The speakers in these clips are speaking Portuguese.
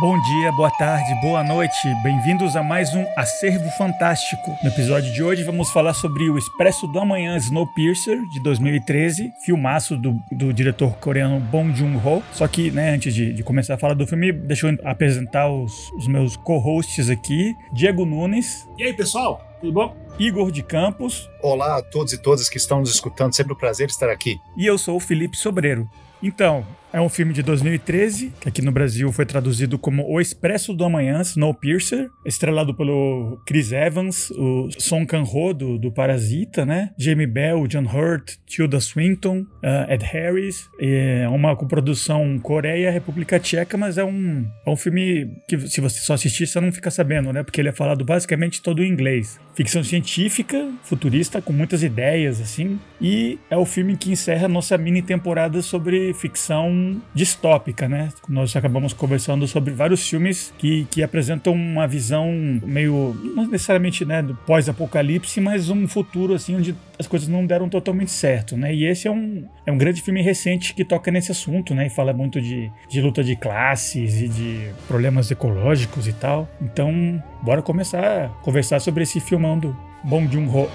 Bom dia, boa tarde, boa noite. Bem-vindos a mais um Acervo Fantástico. No episódio de hoje vamos falar sobre o Expresso do Amanhã Snowpiercer de 2013, filmaço do, do diretor coreano Bong Joon-ho. Só que, né, antes de, de, começar a falar do filme, deixa eu apresentar os, os meus co-hosts aqui. Diego Nunes. E aí, pessoal? Tudo bom? Igor de Campos. Olá a todos e todas que estão nos escutando, sempre um prazer estar aqui. E eu sou o Felipe Sobreiro. Então, é um filme de 2013, que aqui no Brasil foi traduzido como O Expresso do Amanhã, Snowpiercer, estrelado pelo Chris Evans, o Song Kang-ho do, do Parasita, né? Jamie Bell, John Hurt, Tilda Swinton, uh, Ed Harris. É uma coprodução Coreia República Tcheca, mas é um, é um filme que se você só assistir, você não fica sabendo, né? Porque ele é falado basicamente todo em inglês. Ficção científica, futurista, com muitas ideias, assim. E é o filme que encerra a nossa mini temporada sobre ficção distópica, né? Nós acabamos conversando sobre vários filmes que, que apresentam uma visão meio, não necessariamente, né, do pós-apocalipse, mas um futuro, assim, onde as coisas não deram totalmente certo, né? E esse é um, é um grande filme recente que toca nesse assunto, né? E fala muito de, de luta de classes e de problemas ecológicos e tal. Então, bora começar a conversar sobre esse filmão do Bong Joon-ho.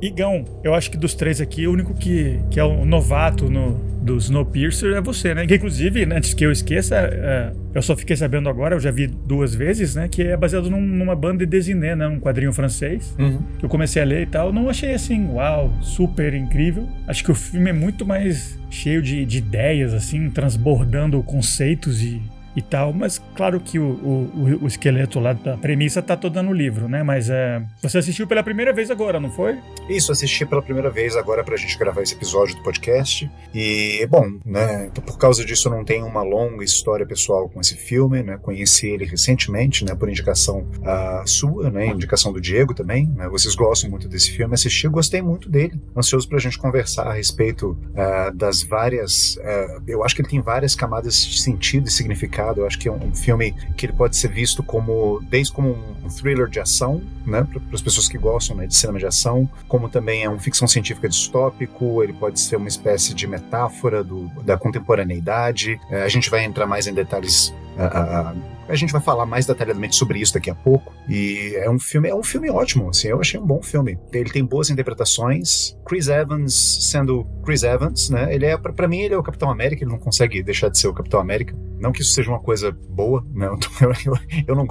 Igão, eu acho que dos três aqui, o único que, que é o novato no, do Snowpiercer é você, né? Que, inclusive, antes que eu esqueça, é, eu só fiquei sabendo agora, eu já vi duas vezes, né? Que é baseado num, numa banda de desiné, né? Um quadrinho francês. Uhum. Que eu comecei a ler e tal. Não achei assim, uau, super incrível. Acho que o filme é muito mais cheio de, de ideias, assim, transbordando conceitos e e tal, mas claro que o, o, o, esqueleto lá da premissa tá toda no livro, né? Mas é, você assistiu pela primeira vez agora, não foi? Isso, assisti pela primeira vez agora pra gente gravar esse episódio do podcast. E, bom, né, por causa disso eu não tenho uma longa história pessoal com esse filme, né? Conheci ele recentemente, né, por indicação uh, sua, né, indicação do Diego também, né? Vocês gostam muito desse filme, assisti, gostei muito dele. Ansioso pra gente conversar a respeito uh, das várias, uh, eu acho que ele tem várias camadas de sentido e significado eu acho que é um filme que ele pode ser visto como desde como um thriller de ação, né, para as pessoas que gostam né, de cinema de ação, como também é um ficção científica distópico. Ele pode ser uma espécie de metáfora do, da contemporaneidade. É, a gente vai entrar mais em detalhes uh, uh, a gente vai falar mais detalhadamente sobre isso daqui a pouco. E é um filme, é um filme ótimo, assim, eu achei um bom filme. Ele tem boas interpretações. Chris Evans sendo Chris Evans, né? Ele é para mim ele é o Capitão América, ele não consegue deixar de ser o Capitão América. Não que isso seja uma coisa boa, né? Eu, eu, eu não,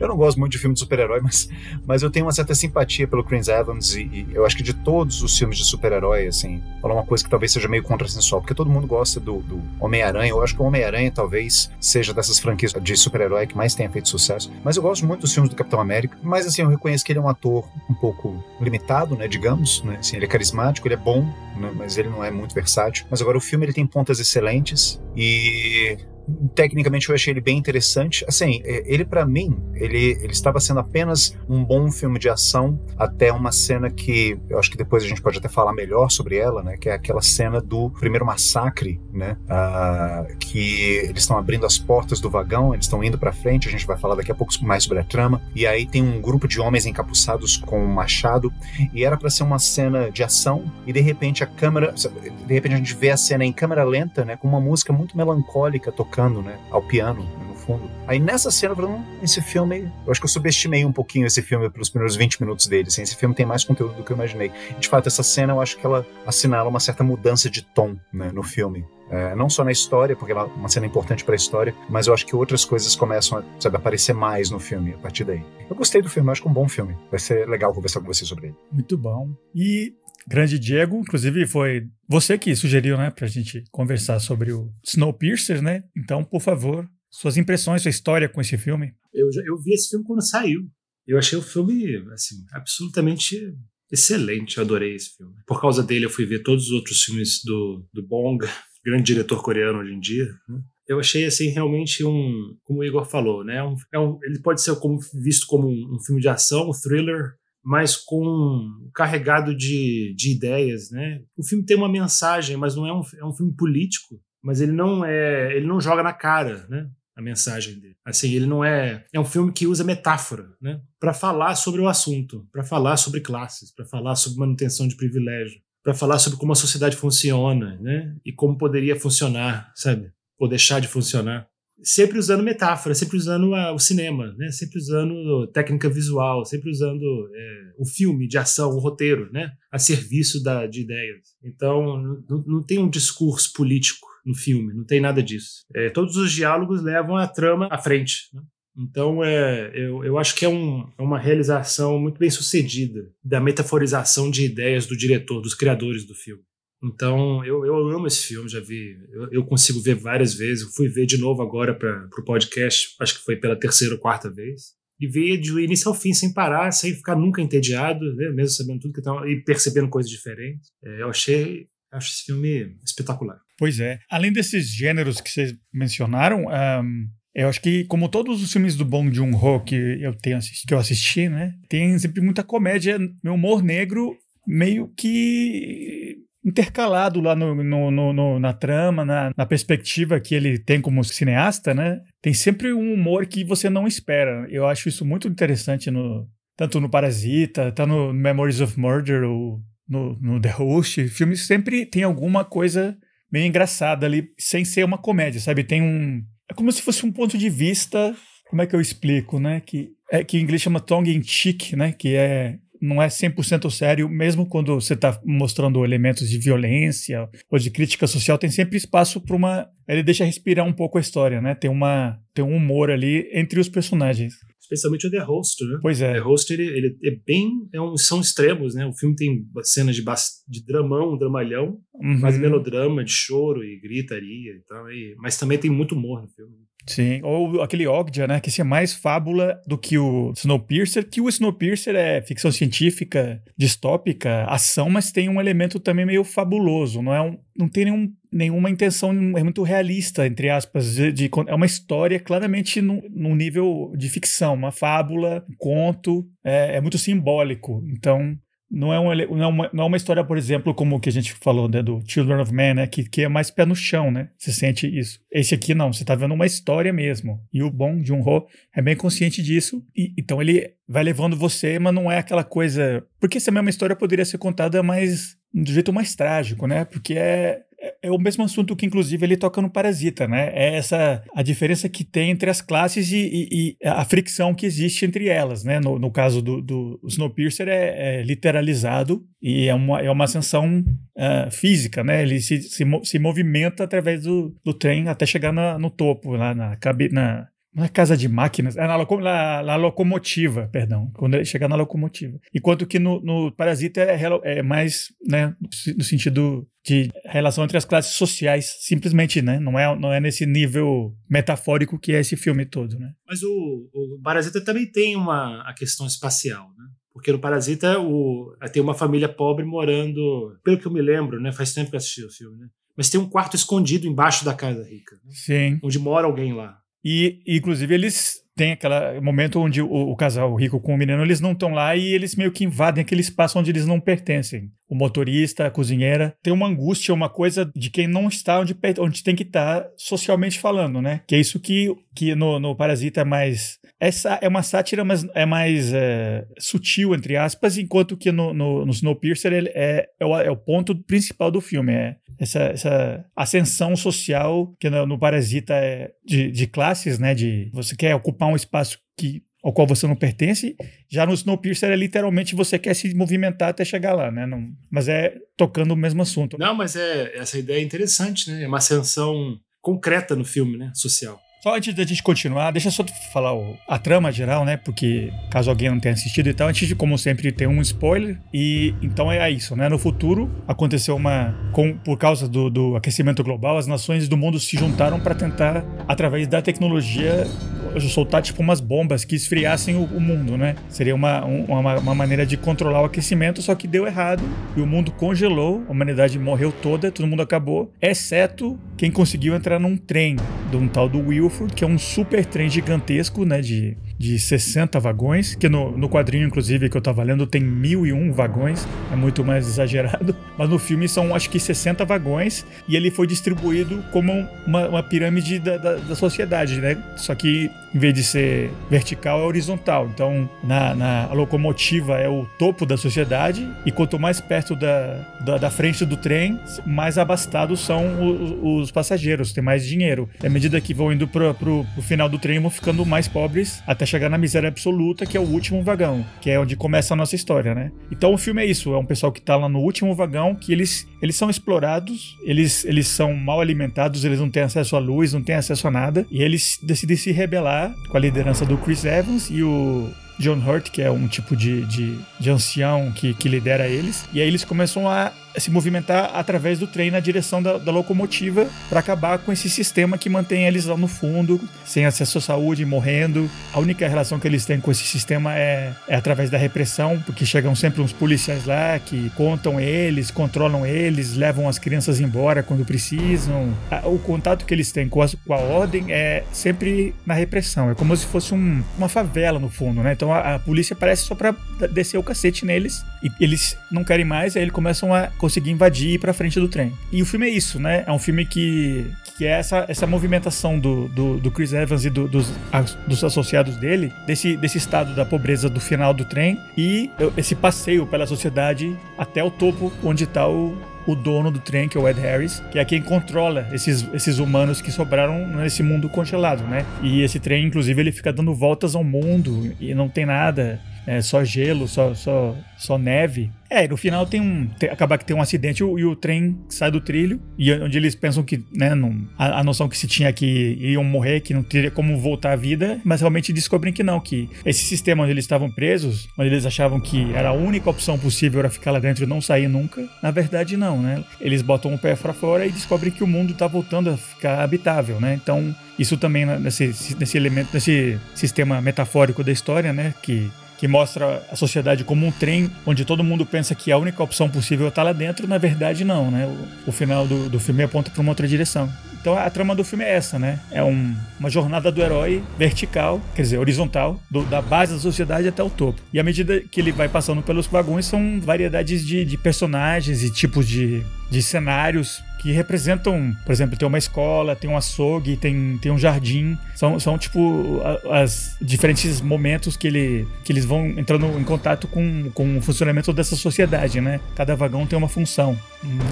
eu não gosto muito de filme de super-herói, mas, mas eu tenho uma certa simpatia pelo Chris Evans e, e eu acho que de todos os filmes de super-herói, assim, falar uma coisa que talvez seja meio contrassensual, porque todo mundo gosta do, do Homem-Aranha. Eu acho que o Homem-Aranha talvez seja dessas franquias de super-herói que mais tenha feito sucesso. Mas eu gosto muito dos filmes do Capitão América. Mas assim, eu reconheço que ele é um ator um pouco limitado, né? Digamos, né? Assim, ele é carismático, ele é bom, né, mas ele não é muito versátil. Mas agora o filme ele tem pontas excelentes e tecnicamente eu achei ele bem interessante. Assim, é, ele para mim, ele, ele estava sendo apenas um bom filme de ação até uma cena que eu acho que depois a gente pode até falar melhor sobre ela, né? Que é aquela cena do primeiro massacre, né? Que eles estão abrindo as portas do vagão, eles estão indo para frente. A gente vai falar daqui a pouco mais sobre a trama. E aí tem um grupo de homens encapuçados com um machado e era para ser uma cena de ação e de repente a câmera, de repente a gente vê a cena em câmera lenta, né? Com uma música muito melancólica tocando tocando, né? Ao piano, no fundo. Aí nessa cena, hum, esse filme. Eu acho que eu subestimei um pouquinho esse filme pelos primeiros 20 minutos dele. Assim, esse filme tem mais conteúdo do que eu imaginei. De fato, essa cena eu acho que ela assinala uma certa mudança de tom né, no filme. É, não só na história, porque ela é uma cena importante para a história, mas eu acho que outras coisas começam a sabe, aparecer mais no filme a partir daí. Eu gostei do filme, acho que é um bom filme. Vai ser legal conversar com você sobre ele. Muito bom. E grande Diego, inclusive foi você que sugeriu, né, pra gente conversar sobre o Snowpiercer, né? Então, por favor, suas impressões, sua história com esse filme. Eu, eu vi esse filme quando saiu. Eu achei o filme, assim, absolutamente excelente. Eu adorei esse filme. Por causa dele, eu fui ver todos os outros filmes do, do Bong, grande diretor coreano hoje em dia. Né? eu achei assim realmente um, como o Igor falou, né? Um, é um, ele pode ser como, visto como um, um, filme de ação, um thriller, mas com carregado de, de ideias, né? O filme tem uma mensagem, mas não é um, é um filme político, mas ele não é, ele não joga na cara, né? A mensagem dele. Assim, ele não é, é um filme que usa metáfora, né? Para falar sobre o assunto, para falar sobre classes, para falar sobre manutenção de privilégio. para falar sobre como a sociedade funciona, né? E como poderia funcionar, sabe? Ou deixar de funcionar. Sempre usando metáfora, sempre usando a, o cinema, né? Sempre usando técnica visual, sempre usando é, o filme de ação, o roteiro, né? A serviço da, de ideias. Então, não, não tem um discurso político no filme, não tem nada disso. É, todos os diálogos levam a trama à frente. Né? Então, é, eu, eu acho que é, um, é uma realização muito bem sucedida da metaforização de ideias do diretor, dos criadores do filme. Então, eu, eu amo esse filme, já vi, eu, eu consigo ver várias vezes. Eu fui ver de novo agora para o podcast, acho que foi pela terceira ou quarta vez. E ver de início ao fim, sem parar, sem ficar nunca entediado, né? mesmo sabendo tudo que tá, e percebendo coisas diferentes. É, eu achei acho esse filme espetacular. Pois é. Além desses gêneros que vocês mencionaram, um, eu acho que, como todos os filmes do Bong Joon-ho que eu tenho assisti, que eu assisti, né, tem sempre muita comédia, meu humor negro meio que intercalado lá no, no, no, no na trama, na, na, perspectiva que ele tem como cineasta, né? Tem sempre um humor que você não espera. Eu acho isso muito interessante no tanto no Parasita, tá no Memories of Murder, ou no, no The Host. Filmes sempre tem alguma coisa meio engraçada ali, sem ser uma comédia, sabe? Tem um é como se fosse um ponto de vista, como é que eu explico, né? Que, é, que em inglês chama tongue in cheek, né? Que é não é 100% sério, mesmo quando você está mostrando elementos de violência ou de crítica social, tem sempre espaço para uma. Ele deixa respirar um pouco a história, né? Tem, uma, tem um humor ali entre os personagens. Especialmente o The Host, né? Pois é. The Host, ele, ele é bem. É um, são extremos, né? O filme tem cenas de, de dramão, dramalhão, uhum. mais melodrama, de choro e gritaria e tal. E, mas também tem muito humor no filme. Sim, ou aquele Ogdia, né, que esse é mais fábula do que o Snowpiercer, que o Snowpiercer é ficção científica, distópica, ação, mas tem um elemento também meio fabuloso, não é um, não tem nenhum, nenhuma intenção, é muito realista, entre aspas, de, de é uma história claramente num, num, nível de ficção, uma fábula, um conto, é, é muito simbólico, então não é, um, não, é uma, não é uma história, por exemplo, como o que a gente falou né, do Children of Men, né, que, que é mais pé no chão, né? Você sente isso. Esse aqui não, você tá vendo uma história mesmo. E o bom de um Ho é bem consciente disso. E, então ele vai levando você, mas não é aquela coisa. Porque essa mesma história poderia ser contada mais do jeito mais trágico, né? Porque é, é, é o mesmo assunto que, inclusive, ele toca no Parasita, né? É essa a diferença que tem entre as classes e, e, e a fricção que existe entre elas, né? No, no caso do, do Snowpiercer é, é, literalizado e é uma, é uma ascensão uh, física, né? Ele se, se, se, movimenta através do, do trem até chegar na, no topo, lá na, na, casa de máquinas, é na, na, na, locomotiva, perdão, quando ele chega na locomotiva. Enquanto que no, no Parasita é, é, mais, né, no sentido de relação entre as classes sociais, simplesmente, né? Não é, não é nesse nível metafórico que é esse filme todo, né? Mas o, o Parasita também tem uma a questão espacial, né? Porque no Parasita o, tem uma família pobre morando, pelo que eu me lembro, né? Faz tempo que eu assisti o filme, né? Mas tem um quarto escondido embaixo da casa rica. Né? Sim. Onde mora alguém lá. E, inclusive, eles têm aquele momento onde o, o, casal rico com o menino, eles não estão lá e eles meio que invadem aquele espaço onde eles não pertencem. O motorista, a cozinheira, tem uma angústia, uma coisa de quem não está onde, onde tem que estar socialmente falando, né? Que é isso que, que no, no Parasita é mais... Essa é uma sátira, mas é mais é, sutil, entre aspas, enquanto que no, no, no Snowpiercer ele é, é o, é o ponto principal do filme. É essa, essa ascensão social que no, no Parasita é de, de classes, né? De você quer ocupar um espaço que ao qual você não pertence. Já no Snowpiercer é literalmente você quer se movimentar até chegar lá, né? Não, mas é tocando o mesmo assunto. Não, mas é essa ideia é interessante, né? É uma ascensão concreta no filme, né? Social. Só antes da gente continuar, deixa só falar o, a trama geral, né? Porque caso alguém não tenha assistido e tal, antes de, como sempre, ter um spoiler. E então é isso, né? No futuro, aconteceu uma. Com, por causa do, do aquecimento global, as nações do mundo se juntaram para tentar, através da tecnologia, soltar tipo umas bombas que esfriassem o, o mundo, né? Seria uma, uma, uma, maneira de controlar o aquecimento, só que deu errado e o mundo congelou, a humanidade morreu toda, todo mundo acabou, exceto quem conseguiu entrar num trem de um tal do Que é um super trem gigantesco, né? De de 60 vagões, que no, no quadrinho, inclusive, que eu tava lendo, tem 1001 vagões, é muito mais exagerado, mas no filme são acho que 60 vagões e ele foi distribuído como uma, uma pirâmide da, da, da, sociedade, né? Só que em vez de ser vertical, é horizontal. Então, na, na locomotiva é o topo da sociedade e quanto mais perto da, da, da frente do trem, mais abastados são os, os, passageiros, tem mais dinheiro. E à medida que vão indo pro, pro, pro final do trem, vão ficando mais pobres até chegar na miséria absoluta, que é o último vagão, que é onde começa a nossa história, né? Então o filme é isso, é um pessoal que tá lá no último vagão, que eles, eles são explorados, eles, eles são mal alimentados, eles não têm acesso à luz, não têm acesso a nada, e eles decidem se rebelar com a liderança do Chris Evans e o John Hurt, que é um tipo de, de, de ancião que, que lidera eles, e aí eles começam a se movimentar através do trem na direção da, da locomotiva para acabar com esse sistema que mantém eles lá no fundo, sem acesso à saúde, morrendo. A única relação que eles têm com esse sistema é, é através da repressão, porque chegam sempre uns policiais lá que contam eles, controlam eles, levam as crianças embora quando precisam. O contato que eles têm com a, com a ordem é sempre na repressão. É como se fosse um, uma favela no fundo, né? Então a, a polícia parece só para descer o cacete neles e eles não querem mais, aí eles começam a conseguir invadir e ir pra frente do trem. E o filme é isso, né? É um filme que, que é essa, essa movimentação do, do, do Chris Evans e do, dos, dos associados dele, desse, desse estado da pobreza do final do trem e esse passeio pela sociedade até o topo onde tá o, o dono do trem, que é o Ed Harris, que é quem controla esses, esses humanos que sobraram nesse mundo congelado, né? E esse trem, inclusive, ele fica dando voltas ao mundo e não tem nada é só gelo, só, só, só neve. É, no final tem um. Acaba que tem um acidente e o, e o, trem sai do trilho. E onde eles pensam que, né, não, a, a, noção que se tinha que iam morrer, que não teria como voltar à vida, mas realmente descobrem que não, que esse sistema onde eles estavam presos, onde eles achavam que era a única opção possível era ficar lá dentro e não sair nunca, na verdade não, né? Eles botam o pé para fora e descobrem que o mundo tá voltando a ficar habitável, né? Então, isso também né, nesse, nesse elemento, nesse sistema metafórico da história, né, que que mostra a sociedade como um trem onde todo mundo pensa que a única opção possível é estar lá dentro, na verdade não, né? O, o final do, do filme aponta para uma outra direção. Então a trama do filme é essa, né? É um, uma jornada do herói vertical, quer dizer, horizontal, do, da base da sociedade até o topo. E à medida que ele vai passando pelos vagões, são variedades de, de personagens e tipos de, de cenários que representam, por exemplo, tem uma escola, tem um açougue, tem, tem um jardim. São, são tipo as diferentes momentos que, ele, que eles vão entrando em contato com, com o funcionamento dessa sociedade, né? Cada vagão tem uma função.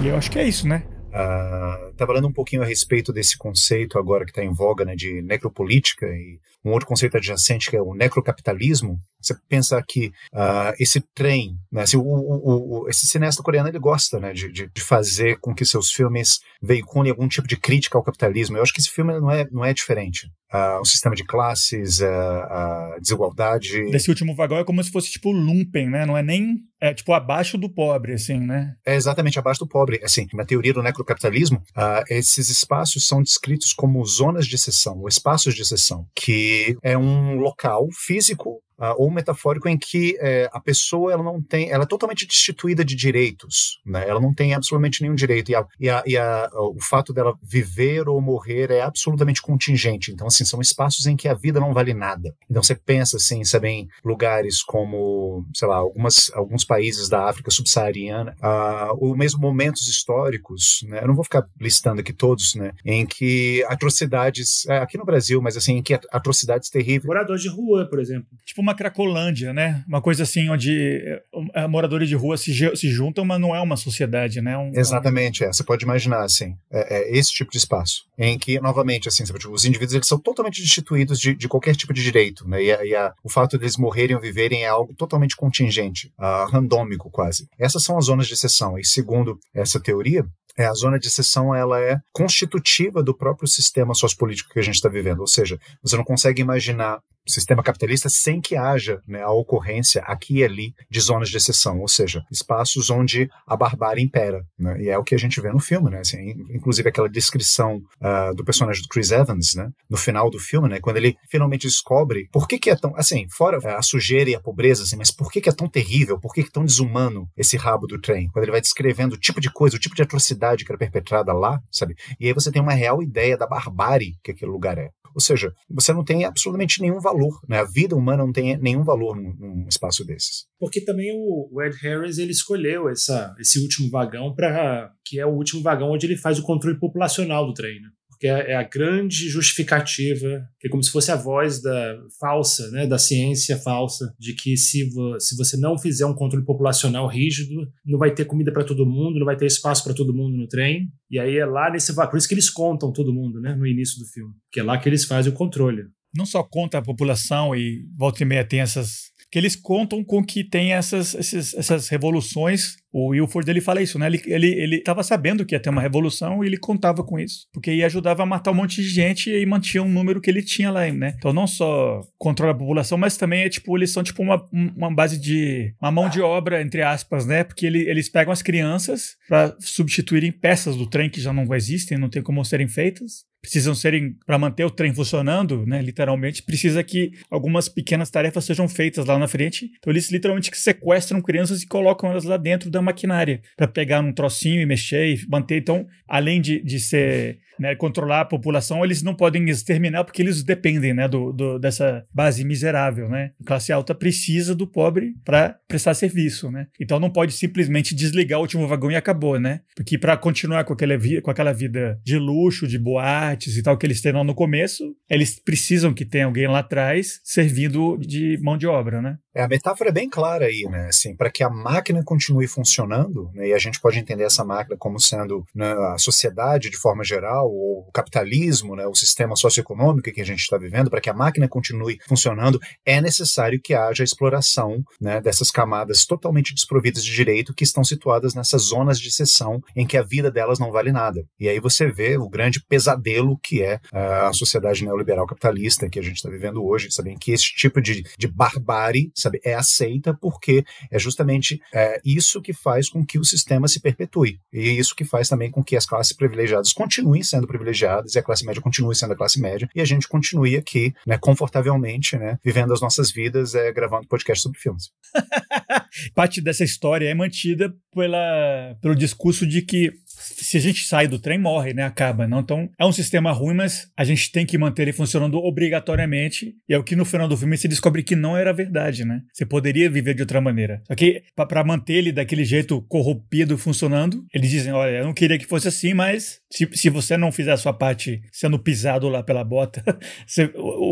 E eu acho que é isso, né? Uh, tá falando um pouquinho a respeito desse conceito agora que está em voga, né, de necropolítica e um outro conceito adjacente que é o necrocapitalismo. Você pensa que uh, esse trem, né, assim, o, o, o, esse cineasta coreano ele gosta né, de, de, fazer com que seus filmes veiculem algum tipo de crítica ao capitalismo. Eu acho que esse filme não é, não é diferente. Uh, o sistema de classes, uh, a desigualdade. Desse último vagão é como se fosse tipo lumpen, né? Não é nem é tipo abaixo do pobre, assim, né? É exatamente abaixo do pobre. Assim, na teoria do necrocapitalismo, uh, esses espaços são descritos como zonas de exceção, ou espaços de exceção, que é um local físico uh, ou metafórico em que uh, a pessoa ela não tem, ela é totalmente destituída de direitos, né? Ela não tem absolutamente nenhum direito e, a, e, a, e a, o fato dela viver ou morrer é absolutamente contingente. Então assim são espaços em que a vida não vale nada. Então você pensa assim, sabe, em lugares como, sei lá, algumas alguns países da África subsaariana, uh, ou mesmo momentos históricos, né? Eu não vou ficar listando aqui todos, né? Em que atrocidades, é, aqui no Brasil, mas assim, em que atrocidades terríveis. Morador de rua, por exemplo. Tipo uma Cracolândia, né? Uma coisa assim onde eh, moradores de rua se, se juntam, mas não é uma sociedade, né? Um, Exatamente, é. Você pode imaginar, assim, é, é, esse tipo de espaço, em que, novamente, assim, os indivíduos eles são totalmente destituídos de, de qualquer tipo de direito, né? E, a, e a, o fato deles morrerem ou viverem é algo totalmente contingente, uh, randômico quase. Essas são as zonas de exceção. E segundo essa teoria, é, a zona de exceção ela é constitutiva do próprio sistema sociopolítico que a gente está vivendo. Ou seja, você não consegue imaginar sistema capitalista sem que haja né, a ocorrência aqui e ali de zonas de exceção, ou seja, espaços onde a barbárie impera. Né? E é o que a gente vê no filme, né? Assim, inclusive aquela descrição uh, do personagem do Chris Evans, né? no final do filme, né? quando ele finalmente descobre por que, que é tão, assim, fora a sujeira e a pobreza, assim, mas por que, que é tão terrível, por que, que é tão desumano esse rabo do trem? Quando ele vai descrevendo o tipo de coisa, o tipo de atrocidade que era perpetrada lá, sabe? E aí você tem uma real ideia da barbárie que aquele lugar é. Ou seja, você não tem absolutamente nenhum valor, né? A vida humana não tem nenhum valor num, num espaço desses. Porque também o, Ed Harris ele escolheu essa, esse último vagão para que é o último vagão onde ele faz o controle populacional do trem. Né? Que é, é a grande justificativa, que é como se fosse a voz da falsa, né, da ciência falsa, de que se, vo, se você não fizer um controle populacional rígido, não vai ter comida para todo mundo, não vai ter espaço para todo mundo no trem. E aí é lá nesse por isso que eles contam todo mundo, né, no início do filme, que é lá que eles fazem o controle. Não só conta a população e volta e meia tem essas que eles contam com que tem essas, essas, essas revoluções. O Wilford ele fala isso, né? Ele, ele, ele tava sabendo que ia ter uma revolução e ele contava com isso. Porque aí ajudava a matar um monte de gente e mantinha um número que ele tinha lá, né? Então não só controla a população, mas também é tipo, eles são tipo uma, uma base de. uma mão de obra, entre aspas, né? Porque ele, eles pegam as crianças para substituírem peças do trem que já não existem, não tem como serem feitas precisam serem para manter o trem funcionando, né? Literalmente precisa que algumas pequenas tarefas sejam feitas lá na frente. Então eles literalmente sequestram crianças e colocam elas lá dentro da maquinária para pegar um trocinho e mexer e manter. Então, além de, de ser né, controlar a população, eles não podem exterminar porque eles dependem né, do, do, dessa base miserável. Né? A classe alta precisa do pobre para prestar serviço. Né? Então não pode simplesmente desligar o último vagão e acabou. Né? Porque para continuar com aquela, com aquela vida de luxo, de boates e tal que eles terão no começo, eles precisam que tenha alguém lá atrás servindo de mão de obra. Né? É, a metáfora é bem clara aí, né? Assim, para que a máquina continue funcionando, né, e a gente pode entender essa máquina como sendo né, a sociedade de forma geral, o capitalismo, né, o sistema socioeconômico que a gente está vivendo, para que a máquina continue funcionando, é necessário que haja exploração né, dessas camadas totalmente desprovidas de direito que estão situadas nessas zonas de exceção em que a vida delas não vale nada. E aí você vê o grande pesadelo que é a sociedade neoliberal capitalista que a gente está vivendo hoje, sabem que esse tipo de, de barbárie sabe? É aceita porque é justamente é, isso que faz com que o sistema se perpetue. E isso que faz também com que as classes privilegiadas continuem sendo privilegiadas e a classe média continue sendo a classe média e a gente continue aqui, né, confortavelmente, né, vivendo as nossas vidas, é, gravando podcast sobre filmes. Parte dessa história é mantida pela, pelo discurso de que se a gente sai do trem, morre, né? Acaba, não? Então, é um sistema ruim, mas a gente tem que manter ele funcionando obrigatoriamente. E é o que no final do filme se descobre que não era verdade, né? Você poderia viver de outra maneira. Só que, para manter ele daquele jeito corrompido funcionando, eles dizem: olha, eu não queria que fosse assim, mas se, se você não fizer a sua parte sendo pisado lá pela bota, você,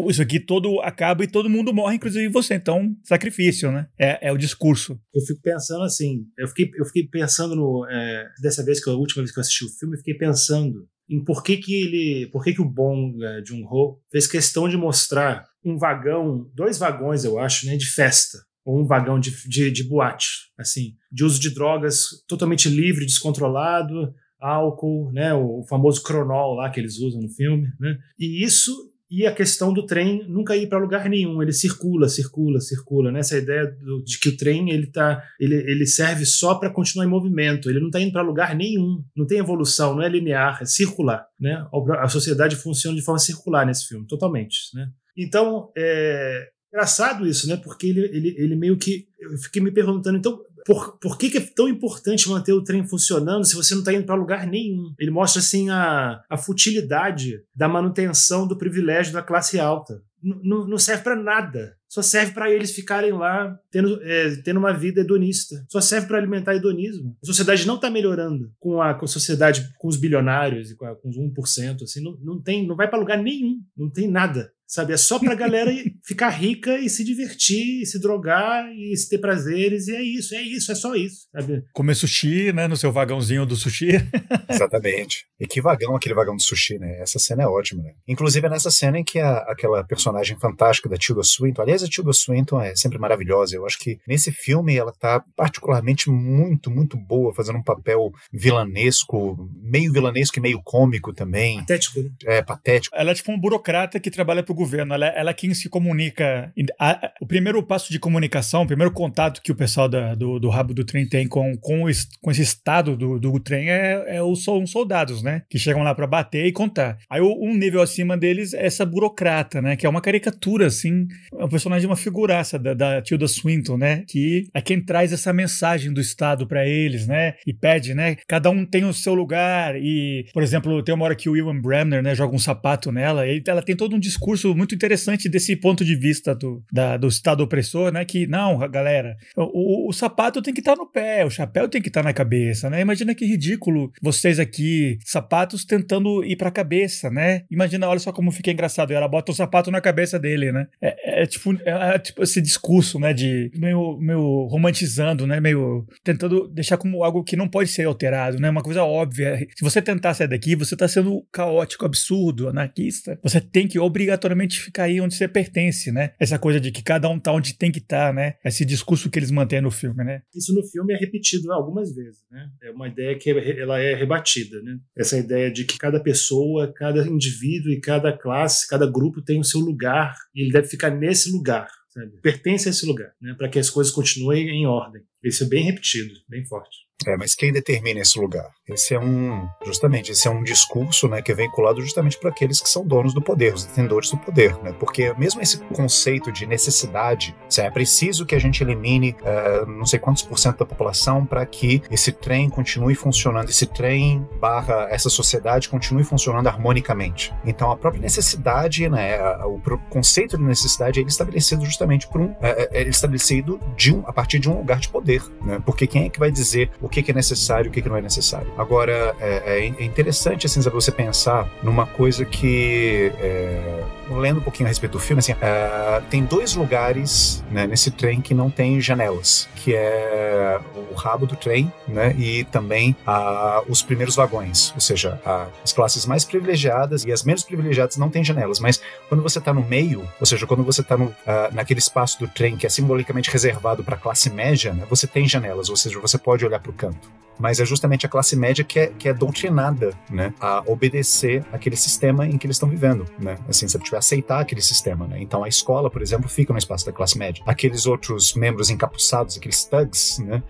isso aqui todo acaba e todo mundo morre, inclusive você. Então, sacrifício, né? É, é o discurso. Eu fico pensando assim, eu fiquei, eu fiquei pensando no. É, dessa vez que a última vez que eu assisti o filme, eu fiquei pensando em por que, que ele, por que, que o Bong uh, Joon-ho fez questão de mostrar um vagão, dois vagões, eu acho, né, de festa, ou um vagão de, de, de boate, assim, de uso de drogas totalmente livre, descontrolado, álcool, né, o famoso cronol lá que eles usam no filme, né? E isso e a questão do trem nunca ir para lugar nenhum, ele circula, circula, circula, né? Essa ideia do, de que o trem ele tá, ele, ele serve só para continuar em movimento, ele não está indo para lugar nenhum, não tem evolução, não é linear, é circular, né? A sociedade funciona de forma circular nesse filme, totalmente, né? Então, é engraçado isso, né? Porque ele, ele, ele meio que eu fiquei me perguntando, então por, por que, que, é tão importante manter o trem funcionando se você não está indo para lugar nenhum? Ele mostra assim a, a futilidade da manutenção do privilégio da classe alta. N não serve para nada. Só serve para eles ficarem lá tendo, é, tendo uma vida hedonista. Só serve para alimentar hedonismo. A sociedade não está melhorando com a, com a sociedade, com os bilionários e com, a, com os 1%. Assim, não, não, tem, não vai para lugar nenhum. Não tem nada sabe? É só pra galera ficar rica e se divertir, e se drogar e se ter prazeres, e é isso, é isso, é só isso, sabe? Comer sushi, né, no seu vagãozinho do sushi. Exatamente. E que vagão aquele vagão do sushi, né? Essa cena é ótima, né? Inclusive é nessa cena em que a, aquela personagem fantástica da Tilda Swinton, aliás, a Tilda Swinton é sempre maravilhosa, eu acho que nesse filme ela tá particularmente muito, muito boa, fazendo um papel vilanesco, meio vilanesco e meio cômico também. Patético, né? É, patético. Ela é tipo um burocrata que trabalha pro governo. Ela, ela é quem se comunica. A, o primeiro passo de comunicação, o primeiro contato que o pessoal da, do, do rabo do trem tem com, com, o, com esse estado do, do trem é, é os, os soldados, né? Que chegam lá para bater e contar. Aí um nível acima deles é essa burocrata, né? Que é uma caricatura, assim. É um personagem, uma figuraça da, da Tilda Swinton, né? Que é quem traz essa mensagem do Estado para eles, né? E pede, né? Cada um tem o seu lugar. E, por exemplo, tem uma hora que o William Bremner, né? Joga um sapato nela. E ela tem todo um discurso muito interessante desse ponto de vista do, da, do Estado opressor, né? Que, não, galera, o, o, sapato tem que estar tá no pé, o chapéu tem que estar tá na cabeça, né? Imagina que ridículo vocês aqui, sapatos tentando ir pra cabeça, né? Imagina, olha só como fica engraçado. E ela bota o sapato na cabeça dele, né? É, é tipo, é, é, tipo esse discurso, né? De meio, meio romantizando, né? Meio tentando deixar como algo que não pode ser alterado, né? Uma coisa óbvia. Se você tentar sair daqui, você tá sendo caótico, absurdo, anarquista. Você tem que obrigatoriamente ficar aí onde você pertence, né? Essa coisa de que cada um tá onde tem que estar, tá, né? Esse discurso que eles mantêm no filme, né? Isso no filme é repetido algumas vezes, né? É uma ideia que ela é rebatida, né? Essa ideia de que cada pessoa, cada indivíduo e cada classe, cada grupo tem o seu lugar e ele deve ficar nesse lugar, sabe? Pertence a esse lugar, né? Para que as coisas continuem em ordem. Isso é bem repetido, bem forte. É, mas quem determina esse lugar? Esse é um, justamente, esse é um discurso, né, que é vinculado justamente para aqueles que são donos do poder, os detentores do poder, né? Porque mesmo esse conceito de necessidade, é preciso que a gente elimine uh, não sei quantos por cento da população para que esse trem continue funcionando, esse trem barra essa sociedade continue funcionando harmonicamente. Então a própria necessidade, né, o conceito de necessidade é estabelecido justamente por um, é, é estabelecido de um, a partir de um lugar de poder, né? Porque quem é que vai dizer o que, que é necessário e o que, que não é necessário. Agora, é, é interessante assim, você pensar numa coisa que, é, lendo um pouquinho a respeito do filme, assim, é, tem dois lugares né, nesse trem que não tem janelas, que é o rabo do trem né, e também a, os primeiros vagões, ou seja, a, as classes mais privilegiadas e as menos privilegiadas não têm janelas, mas quando você está no meio, ou seja, quando você está uh, naquele espaço do trem que é simbolicamente reservado para a classe média, né, você tem janelas, ou seja, você pode olhar para o canto mas é justamente a classe média que é, que é doutrinada, né, a obedecer aquele sistema em que eles estão vivendo, né, assim, se tiver aceitar aquele sistema, né, então a escola, por exemplo, fica no espaço da classe média. Aqueles outros membros encapuçados, aqueles thugs, né,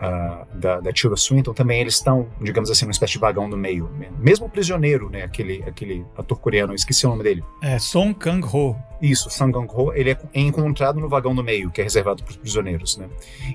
da, da Tilda Swinton, também eles estão, digamos assim, numa espécie de vagão no meio, mesmo o prisioneiro, né, aquele, aquele ator coreano, eu esqueci o nome dele. É, Song Kang-ho. Isso, Sang-Gang-ho, ele é encontrado no vagão do meio, que é reservado para os prisioneiros, né?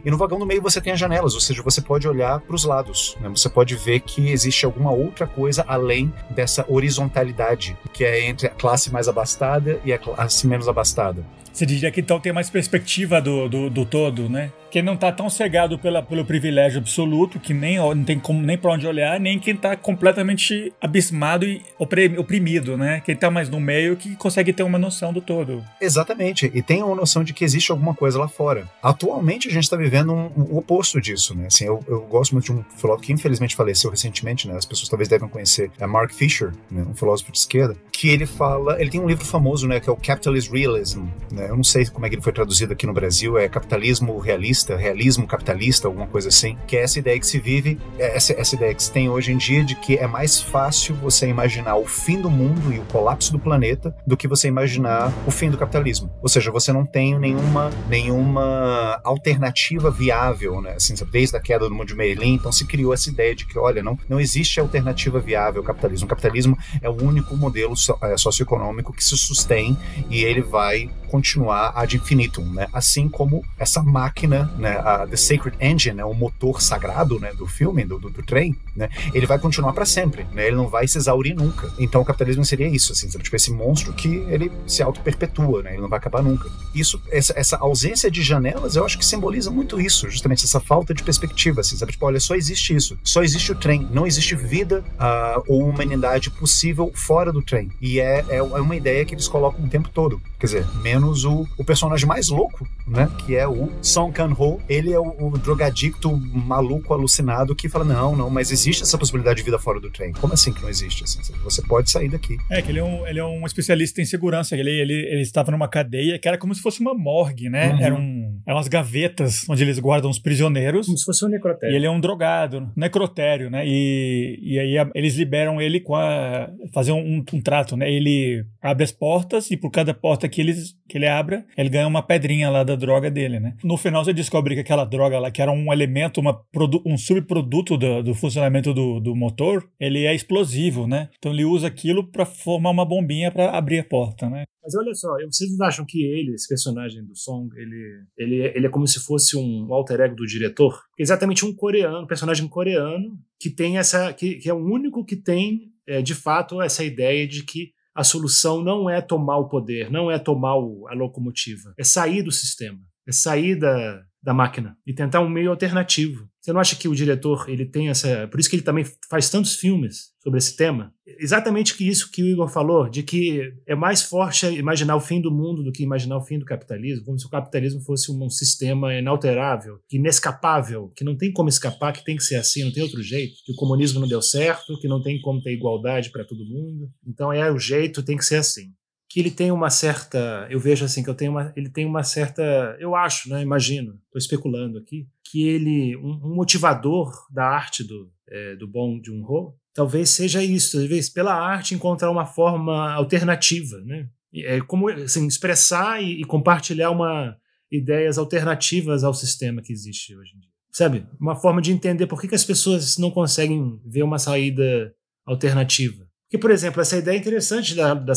E no vagão do meio você tem as janelas, ou seja, você pode olhar para os lados, né? Você pode ver que existe alguma outra coisa além dessa horizontalidade, que é entre a classe mais abastada e a classe menos abastada. Você diria que então tem mais perspectiva do, do, do todo, né? quem não tá tão cegado pela, pelo privilégio absoluto, que nem não tem como, nem para onde olhar, nem quem tá completamente abismado e oprimido, né? Quem tá mais no meio que consegue ter uma noção do todo. Exatamente, e tem uma noção de que existe alguma coisa lá fora. Atualmente a gente está vivendo um, um, oposto disso, né? Assim, eu, eu, gosto muito de um filósofo que infelizmente faleceu recentemente, né? As pessoas talvez devem conhecer, é Mark Fisher, né? um filósofo de esquerda, que ele fala, ele tem um livro famoso, né? Que é o Capitalist Realism, né? Eu não sei como é que ele foi traduzido aqui no Brasil, é Capitalismo Realista realismo capitalista, alguma coisa assim, que é essa ideia que se vive, é essa, essa ideia que se tem hoje em dia de que é mais fácil você imaginar o fim do mundo e o colapso do planeta do que você imaginar o fim do capitalismo. Ou seja, você não tem nenhuma, nenhuma alternativa viável, né? Assim, desde a queda do mundo de Merlin, então se criou essa ideia de que, olha, não, não existe alternativa viável ao capitalismo. O capitalismo é o único modelo é, socioeconômico que se sustém e ele vai continuar ad infinitum, né? Assim como essa máquina né, a The Sacred Engine, né, o motor sagrado né, do filme, do, do, do trem, né, ele vai continuar para sempre, né, ele não vai se exaurir nunca. Então o capitalismo seria isso, assim, sabe? tipo esse monstro que ele se auto-perpetua, né, ele não vai acabar nunca. Isso, essa, essa, ausência de janelas, eu acho que simboliza muito isso, justamente essa falta de perspectiva, assim, sabe? Tipo, olha, só existe isso, só existe o trem, não existe vida uh, ou humanidade possível fora do trem. E é, é, é uma ideia que eles colocam o tempo todo. Quer dizer, menos menos o, o personagem mais louco, né? Que é o Song Kang-ho. Ele é o, o drogadicto maluco, alucinado, que fala, não, não, mas existe essa possibilidade de vida fora do trem. Como assim que não existe? Assim, você pode sair daqui. É, que ele é um, ele é um especialista em segurança. Ele, ele, ele estava numa cadeia que era como se fosse uma morgue, né? Uhum. Era um, eram umas gavetas onde eles guardam os prisioneiros. Como se fosse um necrotério. E ele é um drogado, necrotério, né? E, e aí a, eles liberam ele com a. fazer um, um, trato, né? Ele abre as portas e por cada porta que, eles, que ele abra, ele ganha uma pedrinha lá da droga dele, né? No final você descobre que aquela droga lá, que era um elemento, uma, um subproduto do, do funcionamento do, do motor, ele é explosivo, né? Então ele usa aquilo para formar uma bombinha para abrir a porta, né? Mas olha só, vocês acham que ele, esse personagem do Song, ele, ele, ele é como se fosse um alter ego do diretor? Exatamente um coreano, personagem coreano que tem essa, que, que é o único que tem, é, de fato, essa ideia de que a solução não é tomar o poder, não é tomar a locomotiva, é sair do sistema, é sair da, da máquina e tentar um meio alternativo. Você não acha que o diretor ele tem essa, por isso que ele também faz tantos filmes sobre esse tema? Exatamente que isso que o Igor falou, de que é mais forte imaginar o fim do mundo do que imaginar o fim do capitalismo, como se o capitalismo fosse um sistema inalterável, inescapável, que não tem como escapar, que tem que ser assim, não tem outro jeito, que o comunismo não deu certo, que não tem como ter igualdade para todo mundo. Então é o jeito, tem que ser assim que ele tem uma certa, eu vejo assim que eu tenho uma, ele tem uma certa, eu acho, né, imagino, estou especulando aqui, que ele um, um motivador da arte do é, do Bong Joon-ho, talvez seja isso, talvez pela arte encontrar uma forma alternativa, né? É como assim, expressar e, e compartilhar uma ideias alternativas ao sistema que existe hoje em dia. Sabe? Uma forma de entender por que, que as pessoas não conseguem ver uma saída alternativa que, por exemplo, essa ideia é interessante da, da,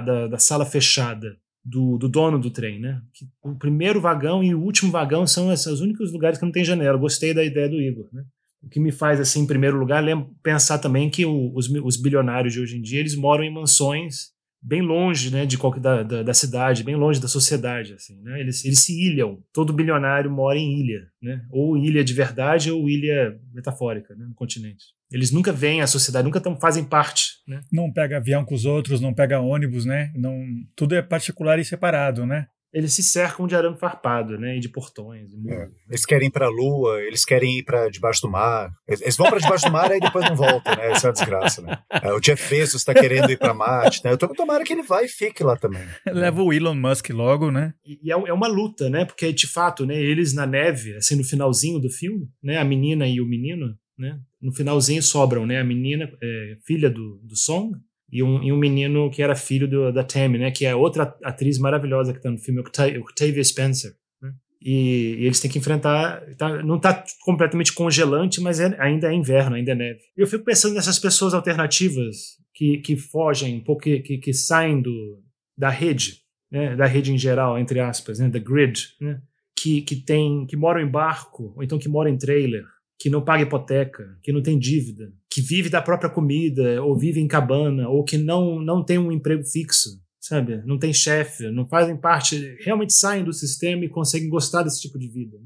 da, da sala fechada do, do, dono do trem, né? Que o primeiro vagão e o último vagão são esses, os únicos lugares que não tem janela. gostei da ideia do Igor, né? O que me faz, assim, em primeiro lugar, pensar também que o, os, os, bilionários de hoje em dia, eles moram em mansões bem longe, né, de qualquer, da, da, da, cidade, bem longe da sociedade, assim, né? Eles, eles se ilham. Todo bilionário mora em ilha, né? Ou ilha de verdade ou ilha metafórica, né, no continente. Eles nunca veem a sociedade, nunca tão, fazem parte. Né? Não pega avião com os outros, não pega ônibus, né? Não, tudo é particular e separado, né? Eles se cercam de arame farpado, né? E de portões. É. Eles querem ir para a Lua, eles querem ir para debaixo do mar. Eles vão para debaixo do mar e depois não voltam, né? Isso é uma desgraça, né? É, o Jeff Bezos está querendo ir para Marte, né? Eu tô tomara que ele vá e fique lá também. Leva o Elon Musk logo, né? E, e é, é, uma luta, né? Porque de fato, né? Eles na neve, assim, no finalzinho do filme, né? A menina e o menino, né? No finalzinho sobram, né? A menina, é, filha do, do Song, e um, e um menino que era filho do, da Tammy, né? Que é outra atriz maravilhosa que está no filme, Octavia Spencer. Né? E, e, eles têm que enfrentar. Tá, não está completamente congelante, mas é, ainda é inverno, ainda é neve. Eu fico pensando nessas pessoas alternativas que, que fogem, um pouco, que, que, saem do, da rede, né? Da rede em geral, entre aspas, né? Da grid, né? Que, que, tem, que moram em barco, ou então que moram em trailer, que não paga hipoteca, que não tem dívida, que vive da própria comida, ou vive em cabana, ou que não, não tem um emprego fixo, sabe? Não tem chefe, não fazem parte, realmente saem do sistema e conseguem gostar desse tipo de vida.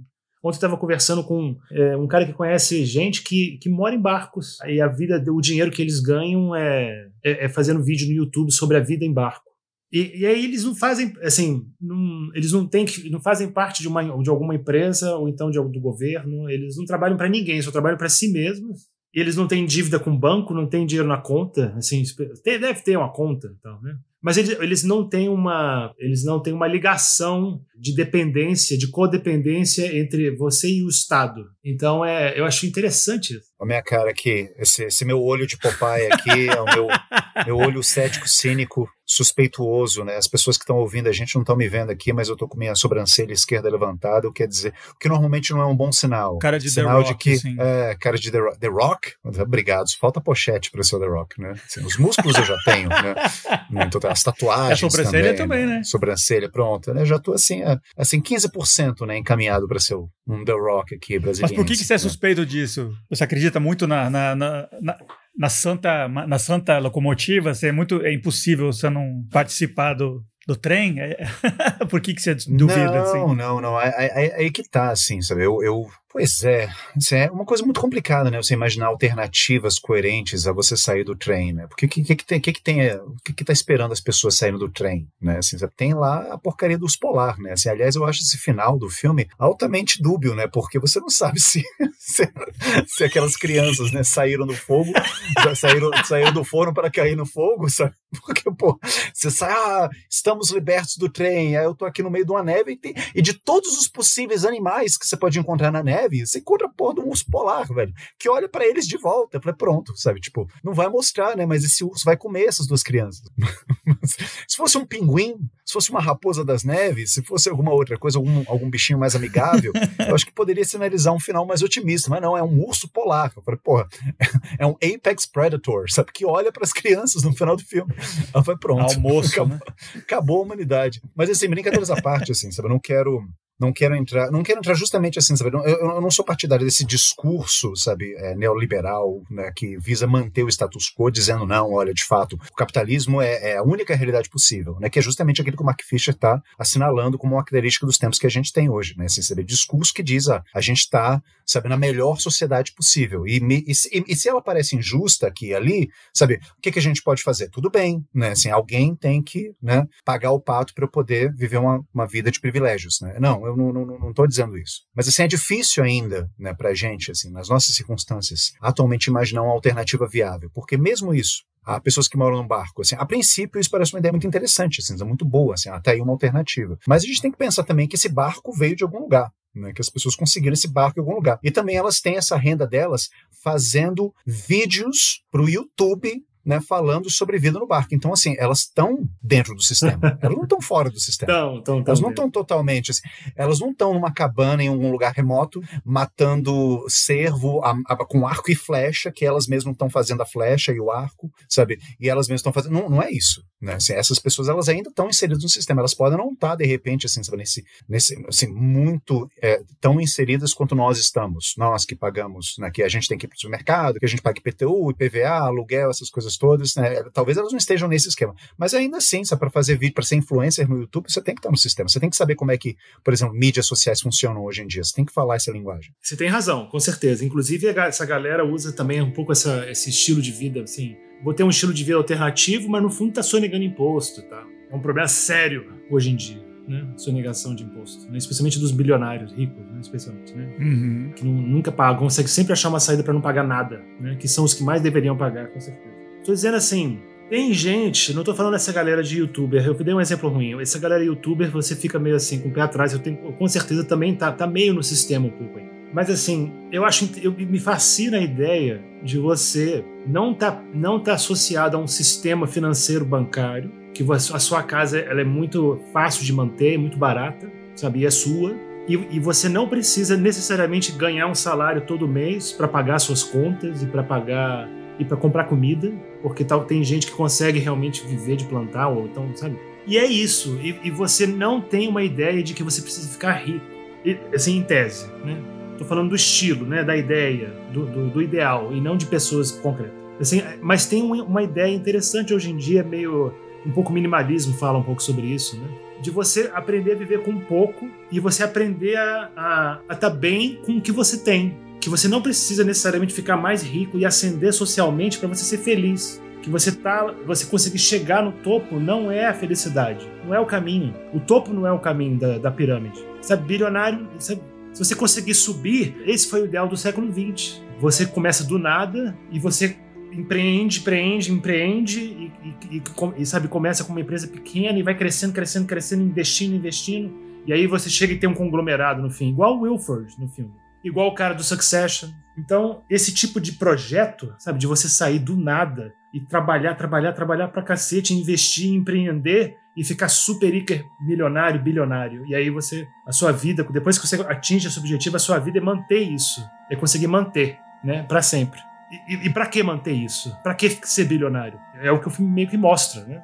Ontem estava conversando com é, um cara que conhece gente que, que mora em barcos e a vida, o dinheiro que eles ganham é, é, é fazendo vídeo no YouTube sobre a vida em barco. E, e, aí eles não fazem, assim, não, eles não têm que, não fazem parte de, uma, de alguma empresa ou então de, do governo, eles não trabalham para ninguém, só trabalham para si mesmos. E eles não têm dívida com o banco, não têm dinheiro na conta, assim, deve ter uma conta, então, né? Mas eles, eles não têm uma, eles não têm uma ligação de dependência, de codependência entre você e o Estado. Então é, eu acho interessante A minha cara aqui, esse, esse meu olho de papai aqui é o meu, meu olho cético, cínico suspeituoso, né? As pessoas que estão ouvindo a gente não estão me vendo aqui, mas eu estou com minha sobrancelha esquerda levantada, o que quer dizer, o que normalmente não é um bom sinal. Cara de sinal The Rock, de que sim. é cara de The Rock. The Rock? Obrigado. Falta pochete para ser The Rock, né? Assim, os músculos eu já tenho, né? Então, as tatuagens a sobrancelha também, também né? Sobrancelha, pronto. Né? Já estou assim, assim 15% né, encaminhado para ser um The Rock aqui brasileiro. Mas por que, que você é né? suspeito disso? Você acredita muito na, na, na, na na santa, na santa locomotiva, é muito é impossível você não participar do, do trem? É... Por que, que você duvida? Não, assim? não, não. Aí, aí, aí que tá, assim, sabe? Eu, eu Pois é, é uma coisa muito complicada, né? Você imaginar alternativas coerentes a você sair do trem, né? Porque o que, que, que, tem, que, que tem, o que, que tá esperando as pessoas saindo do trem, né? Assim, tem lá a porcaria dos polar, né? Assim, aliás, eu acho esse final do filme altamente dúbio, né? Porque você não sabe se, se, se aquelas crianças, né, saíram do fogo, saíram, saíram do forno para cair no fogo, sabe? Porque, pô, você sai, ah, estamos libertos do trem, aí eu tô aqui no meio de uma neve e, tem, e de todos os possíveis animais que você pode encontrar na neve, neve, você encontra a porra de um urso polar, velho, que olha para eles de volta. Eu falei, pronto, sabe? Tipo, não vai mostrar, né? Mas esse urso vai comer essas duas crianças. se fosse um pinguim, se fosse uma raposa das neves, se fosse alguma outra coisa, algum, algum bichinho mais amigável, eu acho que poderia sinalizar um final mais otimista. Mas não, é um urso polar. Eu falei, porra, é um apex predator, sabe? Que olha para as crianças no final do filme. Ela foi pronto. Almoço, acabou, né? acabou a humanidade. Mas assim, brincadeiras à parte, assim, sabe? Eu não quero não quero entrar, não quero entrar justamente assim, sabe? Eu, eu não sou partidário desse discurso, sabe, é, neoliberal, né, que visa manter o status quo, dizendo não, olha, de fato, o capitalismo é, é a única realidade possível, né? Que é justamente aquilo que o Mark Fisher está assinalando como uma característica dos tempos que a gente tem hoje, né? Assim, sabe, discurso que diz, ah, a gente está, sabe, na melhor sociedade possível. E, me, e, e, e, se ela parece injusta aqui e ali, sabe, o que, que a gente pode fazer? Tudo bem, né? Assim, alguém tem que, né, pagar o pato para eu poder viver uma, uma vida de privilégios, né? Não, eu não, não, não tô dizendo isso. Mas assim, é difícil ainda, né, pra gente, assim, nas nossas circunstâncias, atualmente imaginar uma alternativa viável, porque mesmo isso, há pessoas que moram num barco. Assim, a princípio, isso parece uma ideia muito interessante, assim, é muito boa, assim, até aí uma alternativa. Mas a gente tem que pensar também que esse barco veio de algum lugar. Né, que as pessoas conseguiram esse barco em algum lugar. E também elas têm essa renda delas fazendo vídeos para o YouTube né, falando sobre vida no barco. Então, assim, elas estão dentro do sistema. elas não estão fora do sistema. Tão, tão, elas não estão totalmente assim. Elas não estão numa cabana em algum lugar remoto, matando cervo a, a, com arco e flecha, que elas mesmas estão fazendo a flecha e o arco, sabe? E elas mesmas estão fazendo. Não, não é isso. Né? Assim, essas pessoas elas ainda estão inseridas no sistema. Elas podem não estar, de repente, assim, sabe, nesse, nesse assim, muito é, tão inseridas quanto nós estamos. Nós que pagamos, né, que a gente tem que ir para o supermercado, que a gente paga IPTU, IPVA, aluguel, essas coisas todas, né? Talvez elas não estejam nesse esquema. Mas ainda assim, para fazer vídeo, para ser influencer no YouTube, você tem que estar no sistema. Você tem que saber como é que, por exemplo, mídias sociais funcionam hoje em dia. Você tem que falar essa linguagem. Você tem razão, com certeza. Inclusive, essa galera usa também um pouco essa, esse estilo de vida, assim. Vou ter um estilo de vida alternativo, mas no fundo tá sonegando imposto, tá? É um problema sério hoje em dia né? Sonegação de imposto, né? especialmente dos bilionários ricos, né? especialmente, né? Uhum. Que não, nunca pagam, consegue sempre achar uma saída para não pagar nada, né? Que são os que mais deveriam pagar, com certeza. Tô dizendo assim, tem gente, não tô falando dessa galera de youtuber, eu dei um exemplo ruim. Essa galera youtuber, você fica meio assim, com o pé atrás, eu tenho, com certeza também tá, tá meio no sistema um pouco aí. Mas assim, eu acho, eu, me fascina a ideia de você não tá, não tá associado a um sistema financeiro bancário, que a sua casa ela é muito fácil de manter, muito barata, sabe? E é sua. E, e você não precisa necessariamente ganhar um salário todo mês para pagar suas contas e para pagar e para comprar comida, porque tal, tem gente que consegue realmente viver de plantar, ou então, sabe? E é isso. E, e você não tem uma ideia de que você precisa ficar rico. E, assim, em tese, né? Tô falando do estilo, né? Da ideia, do, do, do ideal, e não de pessoas concretas. Assim, mas tem uma ideia interessante hoje em dia, meio um pouco minimalismo fala um pouco sobre isso, né? De você aprender a viver com pouco e você aprender a estar tá bem com o que você tem. Que você não precisa necessariamente ficar mais rico e ascender socialmente para você ser feliz. Que você tá, você conseguir chegar no topo não é a felicidade, não é o caminho. O topo não é o caminho da, da pirâmide. Sabe, bilionário, sabe, se você conseguir subir, esse foi o ideal do século XX. Você começa do nada e você empreende, empreende, empreende e, e, e, e, sabe, começa com uma empresa pequena e vai crescendo, crescendo, crescendo, investindo, investindo. E aí você chega e tem um conglomerado no fim, igual o Wilford no filme, igual o cara do Succession. Então, esse tipo de projeto, sabe, de você sair do nada e trabalhar, trabalhar, trabalhar pra cacete, investir, empreender e ficar super hiper milionário, bilionário. E aí você, a sua vida, depois que você atinge esse objetivo, a sua vida é manter isso, é conseguir manter, né, para sempre. E, e para que manter isso? Para que ser bilionário? É o que o filme meio que mostra, né?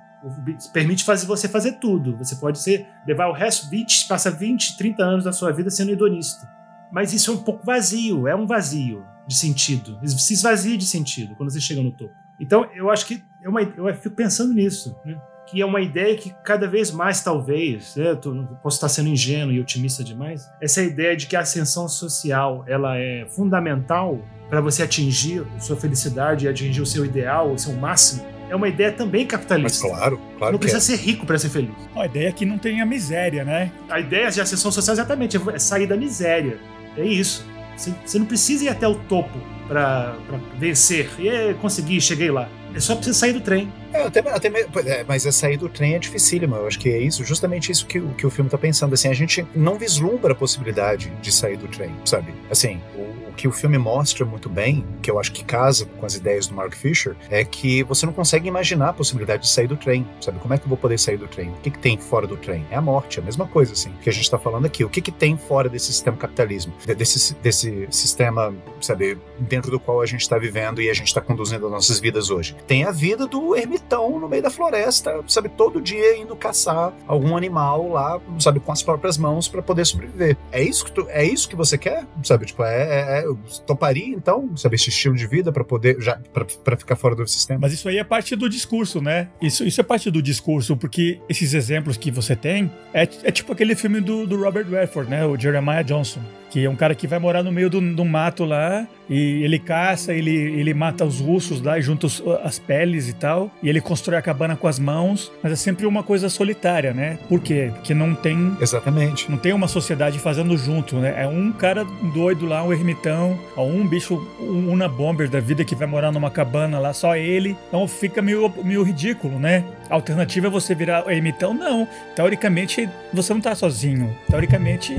Permite fazer você fazer tudo. Você pode ser levar o resto 20, passa 20, 30 anos da sua vida sendo hedonista. Mas isso é um pouco vazio, é um vazio de sentido. Se esvazia de sentido quando você chega no topo. Então, eu acho que é uma, eu fico pensando nisso. Né? que é uma ideia que cada vez mais, talvez, né, posso estar sendo ingênuo e otimista demais, essa ideia de que a ascensão social ela é fundamental para você atingir a sua felicidade e atingir o seu ideal, o seu máximo, é uma ideia também capitalista. Mas claro, claro. Não precisa é. ser rico para ser feliz. A ideia é que não tenha miséria, né? A ideia de ascensão social exatamente é sair da miséria. É isso. Você não precisa ir até o topo para vencer. E é, consegui, cheguei lá. É só pra você sair do trem. É, até, até, é, mas a sair do trem é dificílimo. Eu acho que é isso, justamente isso que, que o filme tá pensando. Assim, a gente não vislumbra a possibilidade de sair do trem, sabe? Assim, o, o que o filme mostra muito bem, que eu acho que casa com as ideias do Mark Fisher, é que você não consegue imaginar a possibilidade de sair do trem, sabe? Como é que eu vou poder sair do trem? O que, que tem fora do trem? É a morte, é a mesma coisa, assim, que a gente está falando aqui. O que, que tem fora desse sistema capitalismo? Desse, desse sistema, sabe, dentro do qual a gente está vivendo e a gente está conduzindo as nossas vidas hoje? Tem a vida do ermitão no meio da floresta, sabe, todo dia indo caçar algum animal lá, sabe, com as próprias mãos para poder sobreviver. É isso que tu, é isso que você quer, sabe? Tipo, é, é, é toparia, então, saber esse estilo de vida para poder, já, para ficar fora do sistema. Mas isso aí é parte do discurso, né? Isso, isso é parte do discurso, porque esses exemplos que você tem é, é tipo aquele filme do, do Robert Redford, né? O Jeremiah Johnson que é um cara que vai morar no meio do, do mato lá e ele caça, ele, ele mata os russos lá e junta os, as peles e tal, e ele constrói a cabana com as mãos, mas é sempre uma coisa solitária, né? Por quê? Porque não tem. Exatamente. Não tem uma sociedade fazendo junto, né? É um cara doido lá, um ermitão, ou um bicho, um Una Bomber da vida que vai morar numa cabana lá, só ele. Então fica meio, meio ridículo, né? A alternativa é você virar ermitão? Não. Teoricamente, você não tá sozinho. Teoricamente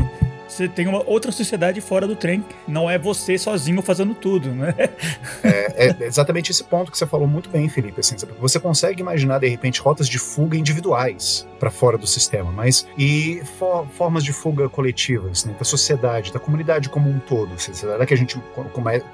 você tem uma outra sociedade fora do trem. Não é você sozinho fazendo tudo, né? É, é exatamente esse ponto que você falou muito bem, Felipe. Assim, você consegue imaginar, de repente, rotas de fuga individuais para fora do sistema, mas e for, formas de fuga coletivas, né, da sociedade, da comunidade como um todo. Será que a gente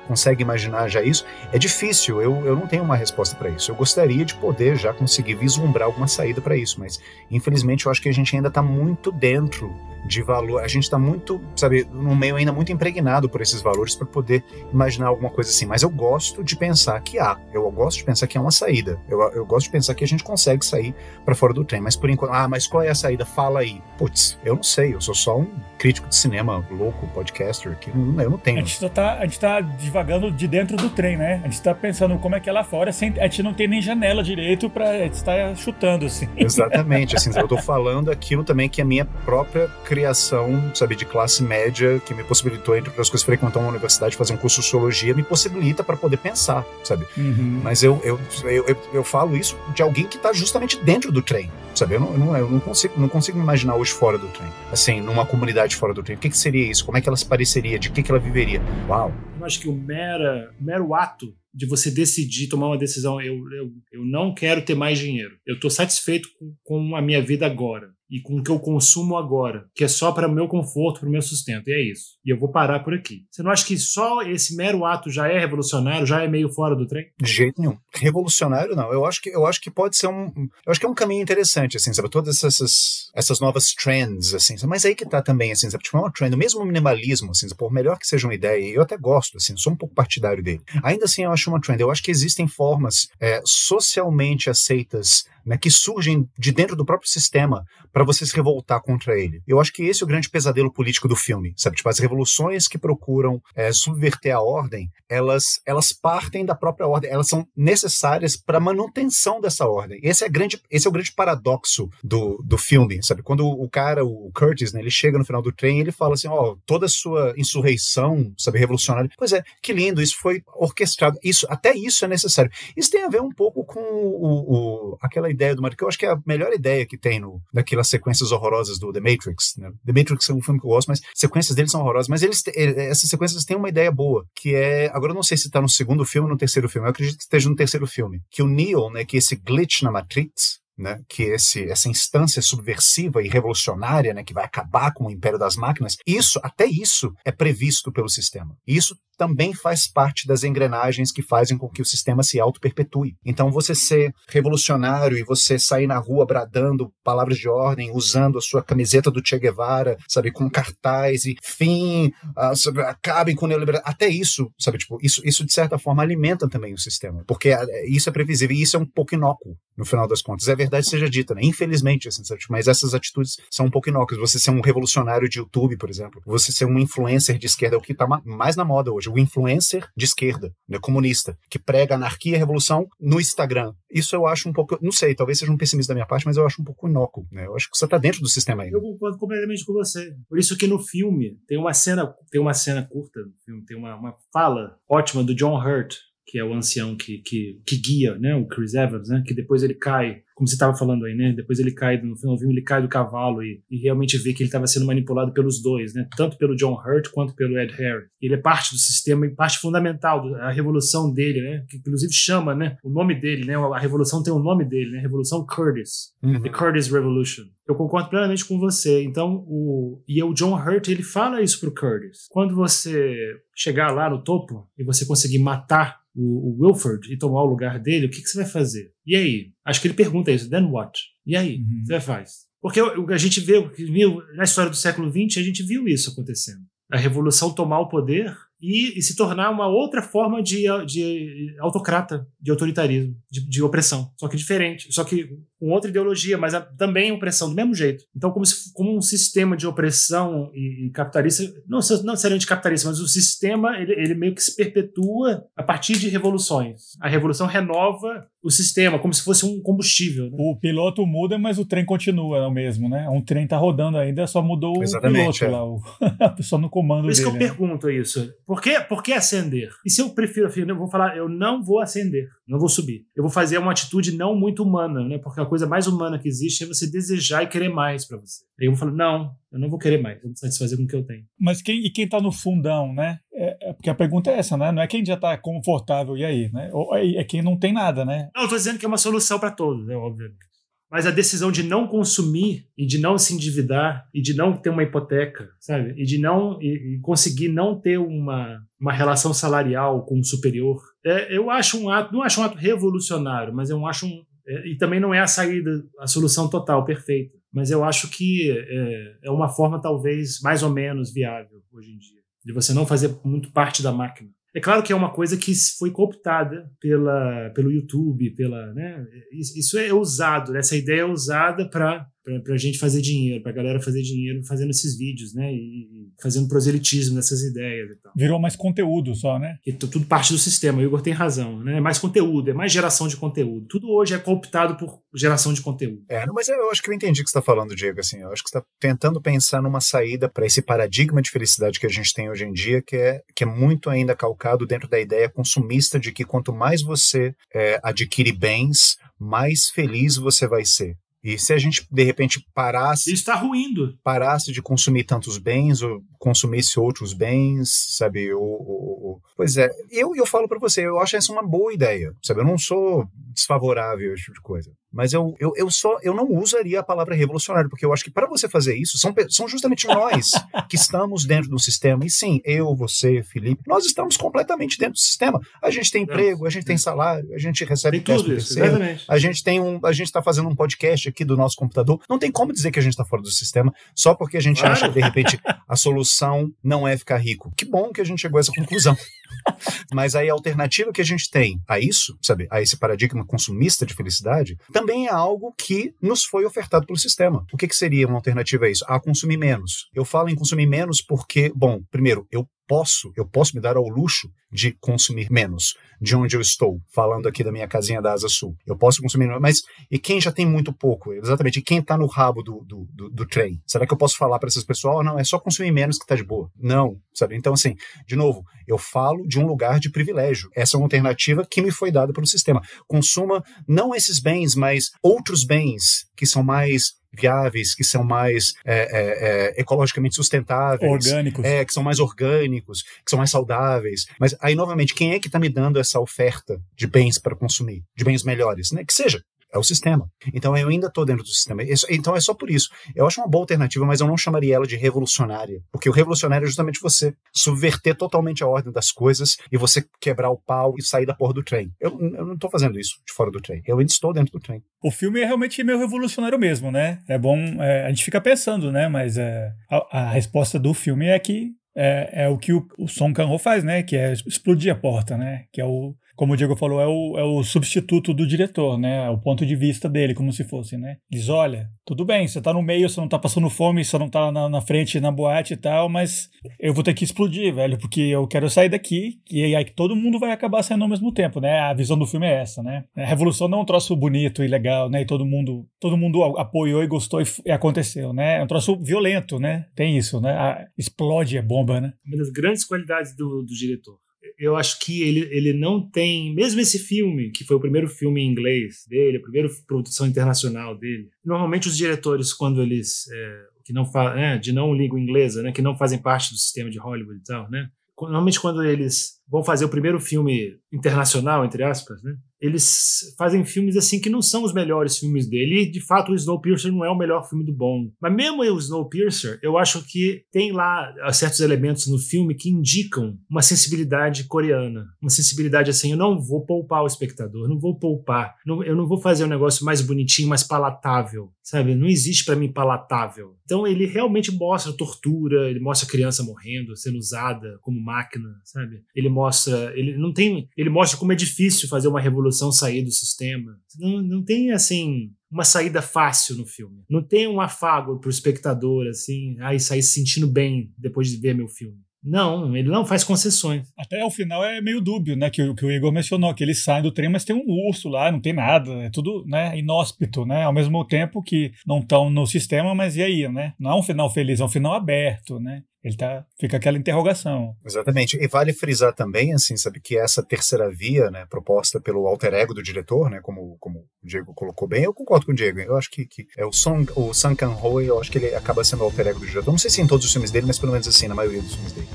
consegue imaginar já isso? É difícil, eu, eu não tenho uma resposta para isso. Eu gostaria de poder já conseguir vislumbrar alguma saída para isso, mas infelizmente eu acho que a gente ainda está muito dentro de valor. A gente está muito, sabe, num meio ainda muito impregnado por esses valores para poder imaginar alguma coisa assim. Mas eu gosto de pensar que há. Eu gosto de pensar que há uma saída. Eu, eu gosto de pensar que a gente consegue sair para fora do trem. Mas por enquanto, ah, mas qual é a saída? Fala aí. Putz, eu não sei. Eu sou só um crítico de cinema louco, podcaster, que não, eu não tenho. A gente, só tá, a gente tá divagando de dentro do trem, né? A gente tá pensando como é que é lá fora, sem, a gente não tem nem janela direito para estar chutando, assim. Exatamente. Assim, eu tô falando aquilo também que é a minha própria criação, sabe, de classe média, que me possibilitou, entre outras coisas, frequentar uma universidade, fazer um curso de sociologia, me possibilita para poder pensar, sabe? Uhum. Mas eu, eu, eu, eu, eu falo isso de alguém que está justamente dentro do trem, sabe? Eu não, eu não, eu não, consigo, não consigo me imaginar hoje fora do trem. Assim, numa comunidade fora do trem. O que, que seria isso? Como é que ela se pareceria? De que, que ela viveria? Uau! Eu acho que o mero, o mero ato de você decidir tomar uma decisão, eu, eu, eu não quero ter mais dinheiro. Eu estou satisfeito com, com a minha vida agora e com o que eu consumo agora, que é só para o meu conforto, para o meu sustento. E é isso. E eu vou parar por aqui. Você não acha que só esse mero ato já é revolucionário, já é meio fora do trem? De jeito nenhum. Revolucionário não. Eu acho que eu acho que pode ser um, eu acho que é um caminho interessante assim, sabe, todas essas essas novas trends assim, mas aí que tá também assim, sabe, tipo, é uma trend, mesmo o minimalismo assim, por melhor que seja uma ideia, eu até gosto assim, sou um pouco partidário dele. Ainda assim eu acho uma trend. Eu acho que existem formas é, socialmente aceitas né, que surgem de dentro do próprio sistema para você se revoltar contra ele. Eu acho que esse é o grande pesadelo político do filme, sabe? Tipo, as revoluções que procuram é, subverter a ordem, elas, elas partem da própria ordem, elas são necessárias para a manutenção dessa ordem. Esse é, grande, esse é o grande paradoxo do, do filme, sabe? Quando o cara, o Curtis, né, ele chega no final do trem ele fala assim, ó, oh, toda a sua insurreição, sabe, revolucionária. Pois é, que lindo, isso foi orquestrado. Isso, até isso é necessário. Isso tem a ver um pouco com o, o aquela ideia do Matrix, que eu acho que é a melhor ideia que tem no, daquelas sequências horrorosas do The Matrix. Né? The Matrix é um filme que eu gosto, mas sequências deles são horrorosas. Mas eles, essas sequências têm uma ideia boa, que é. Agora eu não sei se está no segundo filme ou no terceiro filme, eu acredito que esteja no terceiro filme. Que o Neo, né, que esse glitch na Matrix, né, que esse, essa instância subversiva e revolucionária, né, que vai acabar com o império das máquinas, isso, até isso, é previsto pelo sistema. Isso também faz parte das engrenagens que fazem com que o sistema se auto-perpetue. Então, você ser revolucionário e você sair na rua bradando palavras de ordem, usando a sua camiseta do Che Guevara, sabe, com cartaz e fim, uh, sabe, acabem com o neoliberalismo, até isso, sabe, tipo, isso, isso de certa forma alimenta também o sistema, porque uh, isso é previsível e isso é um pouco inócuo, no final das contas. É verdade seja dita, né? Infelizmente, assim, sabe, tipo, mas essas atitudes são um pouco inócuas. Você ser um revolucionário de YouTube, por exemplo, você ser um influencer de esquerda, é o que está mais na moda hoje, o influencer de esquerda, né, comunista, que prega anarquia e revolução no Instagram. Isso eu acho um pouco, não sei, talvez seja um pessimista da minha parte, mas eu acho um pouco inócuo, né? Eu acho que você está dentro do sistema ainda. Eu concordo completamente com você. Por isso que no filme tem uma cena, tem uma cena curta tem uma, uma fala ótima do John Hurt, que é o ancião que, que, que guia, né, o Chris Evans, né, que depois ele cai como você estava falando aí, né? Depois ele cai, no final do filme, ele cai do cavalo e, e realmente vê que ele estava sendo manipulado pelos dois, né? Tanto pelo John Hurt quanto pelo Ed Harris. Ele é parte do sistema e parte fundamental da revolução dele, né? Que inclusive chama, né? O nome dele, né? A revolução tem o nome dele, né? Revolução Curtis. Uhum. The Curtis Revolution. Eu concordo plenamente com você. Então, o e o John Hurt, ele fala isso pro Curtis. Quando você chegar lá no topo e você conseguir matar o, o Wilford e tomar o lugar dele, o que, que você vai fazer? E aí? Acho que ele pergunta isso, then what? E aí? Uhum. Você faz? Porque a gente vê, viu, na história do século XX, a gente viu isso acontecendo. A revolução tomar o poder e, e, se tornar uma outra forma de, de autocrata, de autoritarismo, de, de, opressão. Só que diferente, só que com outra ideologia, mas a, também opressão, do mesmo jeito. Então, como, se, como um sistema de opressão e, e capitalista, não, não necessariamente capitalista, mas o sistema, ele, ele meio que se perpetua a partir de revoluções. A revolução renova o sistema, como se fosse um combustível. Né? O piloto muda, mas o trem continua é o mesmo, né? Um trem tá rodando ainda, só mudou Exatamente, o piloto é. lá, o, a pessoa no comando Por isso dele, que eu né? pergunto isso. Por que, por que acender? E se eu prefiro, eu vou falar, eu não vou acender, não vou subir. Eu vou fazer uma atitude não muito humana, né? Porque a coisa mais humana que existe é você desejar e querer mais para você. Aí eu vou falar, não, eu não vou querer mais, vou me satisfazer com o que eu tenho. Mas quem, e quem tá no fundão, né? É, é, porque a pergunta é essa, né? Não é quem já tá confortável e aí, né? Ou é, é quem não tem nada, né? Não, eu tô dizendo que é uma solução para todos, né? Obviamente. Mas a decisão de não consumir e de não se endividar e de não ter uma hipoteca, sabe? E de não e, e conseguir não ter uma, uma relação salarial com o superior, é, eu acho um ato, não acho um ato revolucionário, mas eu acho um, é, e também não é a saída, a solução total, perfeita. Mas eu acho que é, é uma forma talvez mais ou menos viável hoje em dia, de você não fazer muito parte da máquina. É claro que é uma coisa que foi cooptada pela, pelo YouTube, pela, né? Isso é usado, essa ideia é usada para para a gente fazer dinheiro, para a galera fazer dinheiro fazendo esses vídeos, né? E, fazendo proselitismo nessas ideias e tal. Virou mais conteúdo só, né? Que tudo parte do sistema. O Igor tem razão, né? É mais conteúdo, é mais geração de conteúdo. Tudo hoje é cooptado por geração de conteúdo. É, mas eu acho que eu entendi o que você está falando, Diego. Assim, eu acho que você está tentando pensar numa saída para esse paradigma de felicidade que a gente tem hoje em dia, que é, que é muito ainda calcado dentro da ideia consumista de que quanto mais você é, adquire bens, mais feliz você vai ser. E se a gente, de repente, parasse. Isso está ruindo. Parasse de consumir tantos bens, ou consumisse outros bens, sabe? Ou, ou, ou... Pois é, eu, eu falo para você, eu acho essa uma boa ideia, sabe? Eu não sou desfavorável a esse tipo de coisa. Mas eu, eu, eu só eu não usaria a palavra revolucionário, porque eu acho que para você fazer isso, são, são justamente nós que estamos dentro do sistema. E sim, eu, você, Felipe, nós estamos completamente dentro do sistema. A gente tem emprego, a gente tem salário, a gente recebe tem tudo isso, exatamente. a gente tem um, a gente está fazendo um podcast aqui do nosso computador. Não tem como dizer que a gente está fora do sistema só porque a gente acha que de repente a solução não é ficar rico. Que bom que a gente chegou a essa conclusão. Mas aí a alternativa que a gente tem a isso, sabe, a esse paradigma consumista de felicidade, também é algo que nos foi ofertado pelo sistema. O que, que seria uma alternativa a isso? A consumir menos. Eu falo em consumir menos porque, bom, primeiro, eu posso, eu posso me dar ao luxo de consumir menos de onde eu estou, falando aqui da minha casinha da Asa Sul. Eu posso consumir menos, mas e quem já tem muito pouco? Exatamente, e quem está no rabo do, do, do, do, trem? Será que eu posso falar para essas pessoas, oh, não, é só consumir menos que está de boa? Não, sabe? Então, assim, de novo, eu falo de um lugar de privilégio. Essa é uma alternativa que me foi dada pelo sistema. Consuma não esses bens, mas outros bens que são mais viáveis, que são mais é, é, é, ecologicamente sustentáveis. Orgânicos. É, que são mais orgânicos, que são mais saudáveis. Mas aí, novamente, quem é que está me dando essa oferta de bens para consumir? De bens melhores? Né? Que seja É o sistema. Então eu ainda estou dentro do sistema. Então é só por isso. Eu acho uma boa alternativa, mas eu não chamaria ela de revolucionária. Porque o revolucionário é justamente você subverter totalmente a ordem das coisas e você quebrar o pau e sair da porra do trem. Eu, eu não estou fazendo isso de fora do trem. Eu ainda estou dentro do trem. O filme é realmente meio revolucionário mesmo, né? É bom. É, a gente fica pensando, né? Mas é, a, a resposta do filme é que é, é, o que o, o Song Kang-ho faz, né? Que é explodir a porta, né? Que é o como o Diego falou, é o, é o substituto do diretor, né? É o ponto de vista dele, como se fosse, né? Diz: olha, tudo bem, você tá no meio, você não tá passando fome, você não tá na, na frente na boate e tal, mas eu vou ter que explodir, velho, porque eu quero sair daqui e aí todo mundo vai acabar saindo ao mesmo tempo, né? A visão do filme é essa, né? A revolução não é um troço bonito e legal, né? E todo mundo, todo mundo apoiou e gostou e, e aconteceu, né? É um troço violento, né? Tem isso, né? A, explode a bomba, né? Uma das grandes qualidades do, do diretor eu acho que ele, ele não tem, mesmo esse filme, que foi o primeiro filme em inglês dele, a primeira produção internacional dele, normalmente os diretores, quando eles, é, que não é, de não língua inglesa, né, que não fazem parte do sistema de Hollywood e tal, né, normalmente quando eles vão fazer o primeiro filme internacional, entre aspas, né, eles fazem filmes assim que não são os melhores filmes dele. E de fato, o Snowpiercer não é o melhor filme do Bond. Mas mesmo o Snowpiercer, eu acho que tem lá ah, certos elementos no filme que indicam uma sensibilidade coreana. Uma sensibilidade assim, eu não vou poupar o espectador, não vou poupar. Não, eu não vou fazer um negócio mais bonitinho, mais palatável, sabe? Não existe para mim palatável. Então ele realmente mostra tortura, ele mostra criança morrendo, sendo usada como máquina, sabe? Ele mostra, ele não tem, ele mostra como é difícil fazer uma revolução revolução sair do sistema. Não, não tem, assim, uma saída fácil no filme. Não tem um afago pro espectador, assim, aí sair se sentindo bem depois de ver meu filme. Não, ele não faz concessões. Até o final é meio dúbio, né? Que, que o Igor mencionou, que ele sai do trem, mas tem um urso lá, não tem nada, é tudo né, inóspito, né? Ao mesmo tempo que não estão no sistema, mas e aí, né? Não é um final feliz, é um final aberto, né? Ele tá, fica aquela interrogação. Exatamente. E vale frisar também, assim, sabe, que essa terceira via, né, proposta pelo alter ego do diretor, né, como, como o Diego colocou bem, eu concordo com o Diego. Eu acho que, que é o Song, o Sang Kang-ho, eu acho que ele acaba sendo o alter ego do diretor. Não sei se em todos os filmes dele, mas pelo menos assim, na maioria dos filmes dele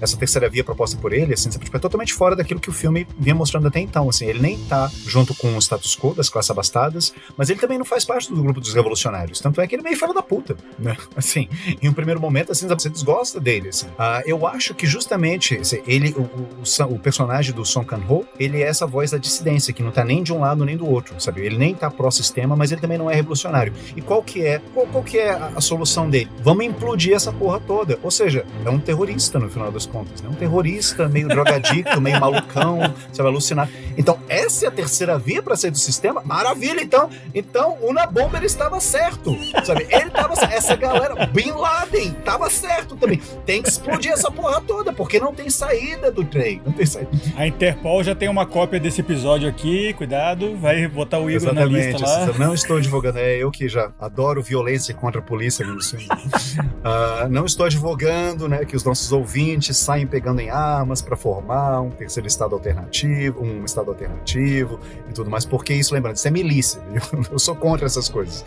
essa terceira via proposta por ele, assim, tipo, é totalmente fora daquilo que o filme vinha mostrando até então, assim, ele nem tá junto com o status quo das classes abastadas, mas ele também não faz parte do grupo dos revolucionários, tanto é que ele é meio fora da puta, né, assim, em um primeiro momento, assim, você desgosta dele, assim. Uh, eu acho que justamente assim, ele, o, o, o, personagem do Song Kang-ho, ele é essa voz da dissidência, que não tá nem de um lado nem do outro, sabe, ele nem tá pró-sistema, mas ele também não é revolucionário. E qual que é, qual, qual que é a, a solução dele? Vamos implodir essa porra toda, ou seja, é um terrorista no final das contas, né? Um terrorista, meio drogadicto, meio malucão, você vai alucinar. Então, essa é a terceira via para sair do sistema? Maravilha, então. Então, o Nabomber estava certo, sabe? Ele estava certo. Essa galera, Bin Laden, estava certo também. Tem que explodir essa porra toda, porque não tem saída do trem. Não tem saída. A Interpol já tem uma cópia desse episódio aqui, cuidado, vai botar o Igor Exatamente, na lista lá. Não estou advogando, é eu que já adoro violência contra a polícia no uh, Não estou advogando, né, que os nossos ouvintes saem pegando em armas para formar um terceiro estado alternativo, um estado alternativo e tudo mais, porque isso, lembrando, isso é milícia, viu? eu sou contra essas coisas.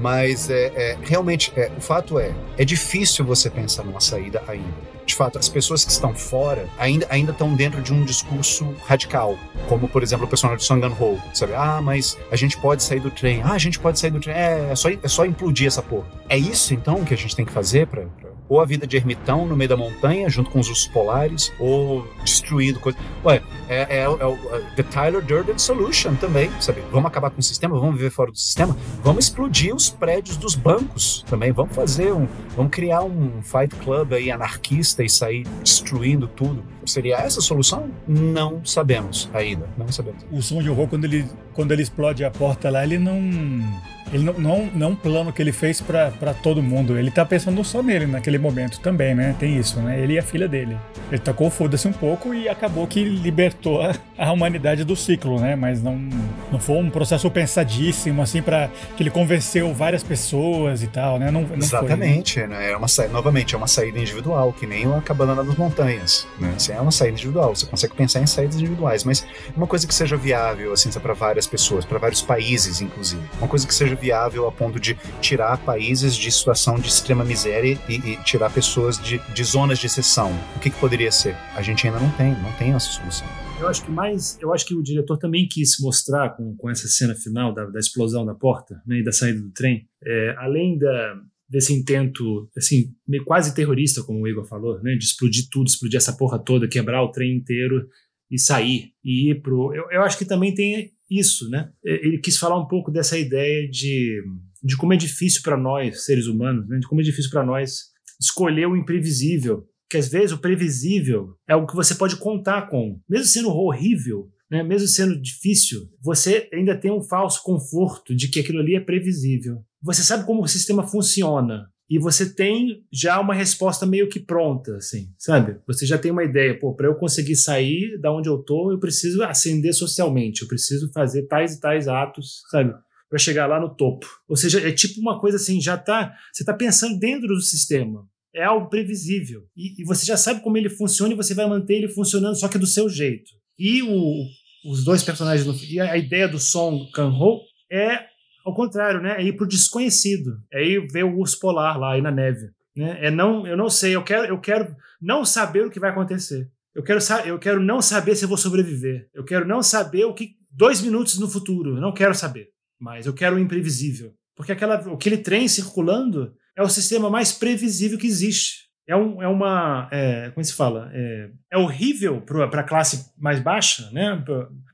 Mas é, é realmente, é, o fato é, é difícil você pensar numa saída ainda de fato, as pessoas que estão fora ainda, ainda estão dentro de um discurso radical, como, por exemplo, o personagem do Song Ho, sabe? Ah, mas a gente pode sair do trem. Ah, a gente pode sair do trem. É, é só, é só implodir essa porra. É isso, então, que a gente tem que fazer para ou a vida de ermitão no meio da montanha, junto com os ursos polares, ou destruindo coisas. Ué, é, é, é, o The Tyler Durden Solution também, sabe? Vamos acabar com o sistema, vamos viver fora do sistema, vamos explodir os prédios dos bancos também, vamos fazer um. Vamos criar um fight club aí anarquista e sair destruindo tudo. Seria essa a solução? Não sabemos ainda, não sabemos. O som de horror, quando ele, quando ele explode a porta lá, ele não ele não, não, não é um plano que ele fez para todo mundo. Ele tá pensando só nele naquele momento também, né? Tem isso, né? Ele e a filha dele. Ele tacou foda-se um pouco e acabou que libertou a, a, humanidade do ciclo, né? Mas não, não foi um processo pensadíssimo, assim, para que ele convenceu várias pessoas e tal, né? Não, não Exatamente, foi, né? É uma novamente, é uma saída individual, que nem a cabana das montanhas, né? Assim, é uma saída individual. Você consegue pensar em saídas individuais, mas uma coisa que seja viável, assim, para várias pessoas, para vários países, inclusive. Uma coisa que seja viável a ponto de tirar países de situação de extrema miséria e, e tirar pessoas de, de zonas de exceção. O que, que poderia ser? A gente ainda não tem, não tem essa solução. Eu acho que mais, eu acho que o diretor também quis mostrar com, com essa cena final da, da explosão da porta né, e da saída do trem, é, além da, desse intento, assim, meio quase terrorista, como o Igor falou, né, de explodir tudo, explodir essa porra toda, quebrar o trem inteiro e sair e ir pro. Eu, eu acho que também tem isso, né? Ele quis falar um pouco dessa ideia de, de como é difícil para nós, seres humanos, né, de como é difícil para nós escolher o imprevisível que às vezes o previsível é algo que você pode contar com. Mesmo sendo horrível, né, mesmo sendo difícil, você ainda tem um falso conforto de que aquilo ali é previsível. Você sabe como o sistema funciona. E você tem já uma resposta meio que pronta, assim, sabe? Você já tem uma ideia, pô, para eu conseguir sair da onde eu tô, eu preciso ascender socialmente, eu preciso fazer tais e tais atos, sabe? Para chegar lá no topo. Ou seja, é tipo uma coisa assim, já tá, você tá pensando dentro do sistema é algo previsível. E, e, você já sabe como ele funciona e você vai manter ele funcionando, só que do seu jeito. E o, os dois personagens, e a, a ideia do Song Kang-ho é ao contrário, né? É ir pro desconhecido. É ir ver o urso polar lá aí na neve. Né? É não, eu não sei, eu quero, eu quero não saber o que vai acontecer. Eu quero, eu quero não saber se eu vou sobreviver. Eu quero não saber o que dois minutos no futuro. Eu não quero saber. Mas eu quero o imprevisível. Porque aquela, aquele trem circulando é o sistema mais previsível que existe. É, um, é uma. É, como se fala? É, é horrível para a classe mais baixa, né?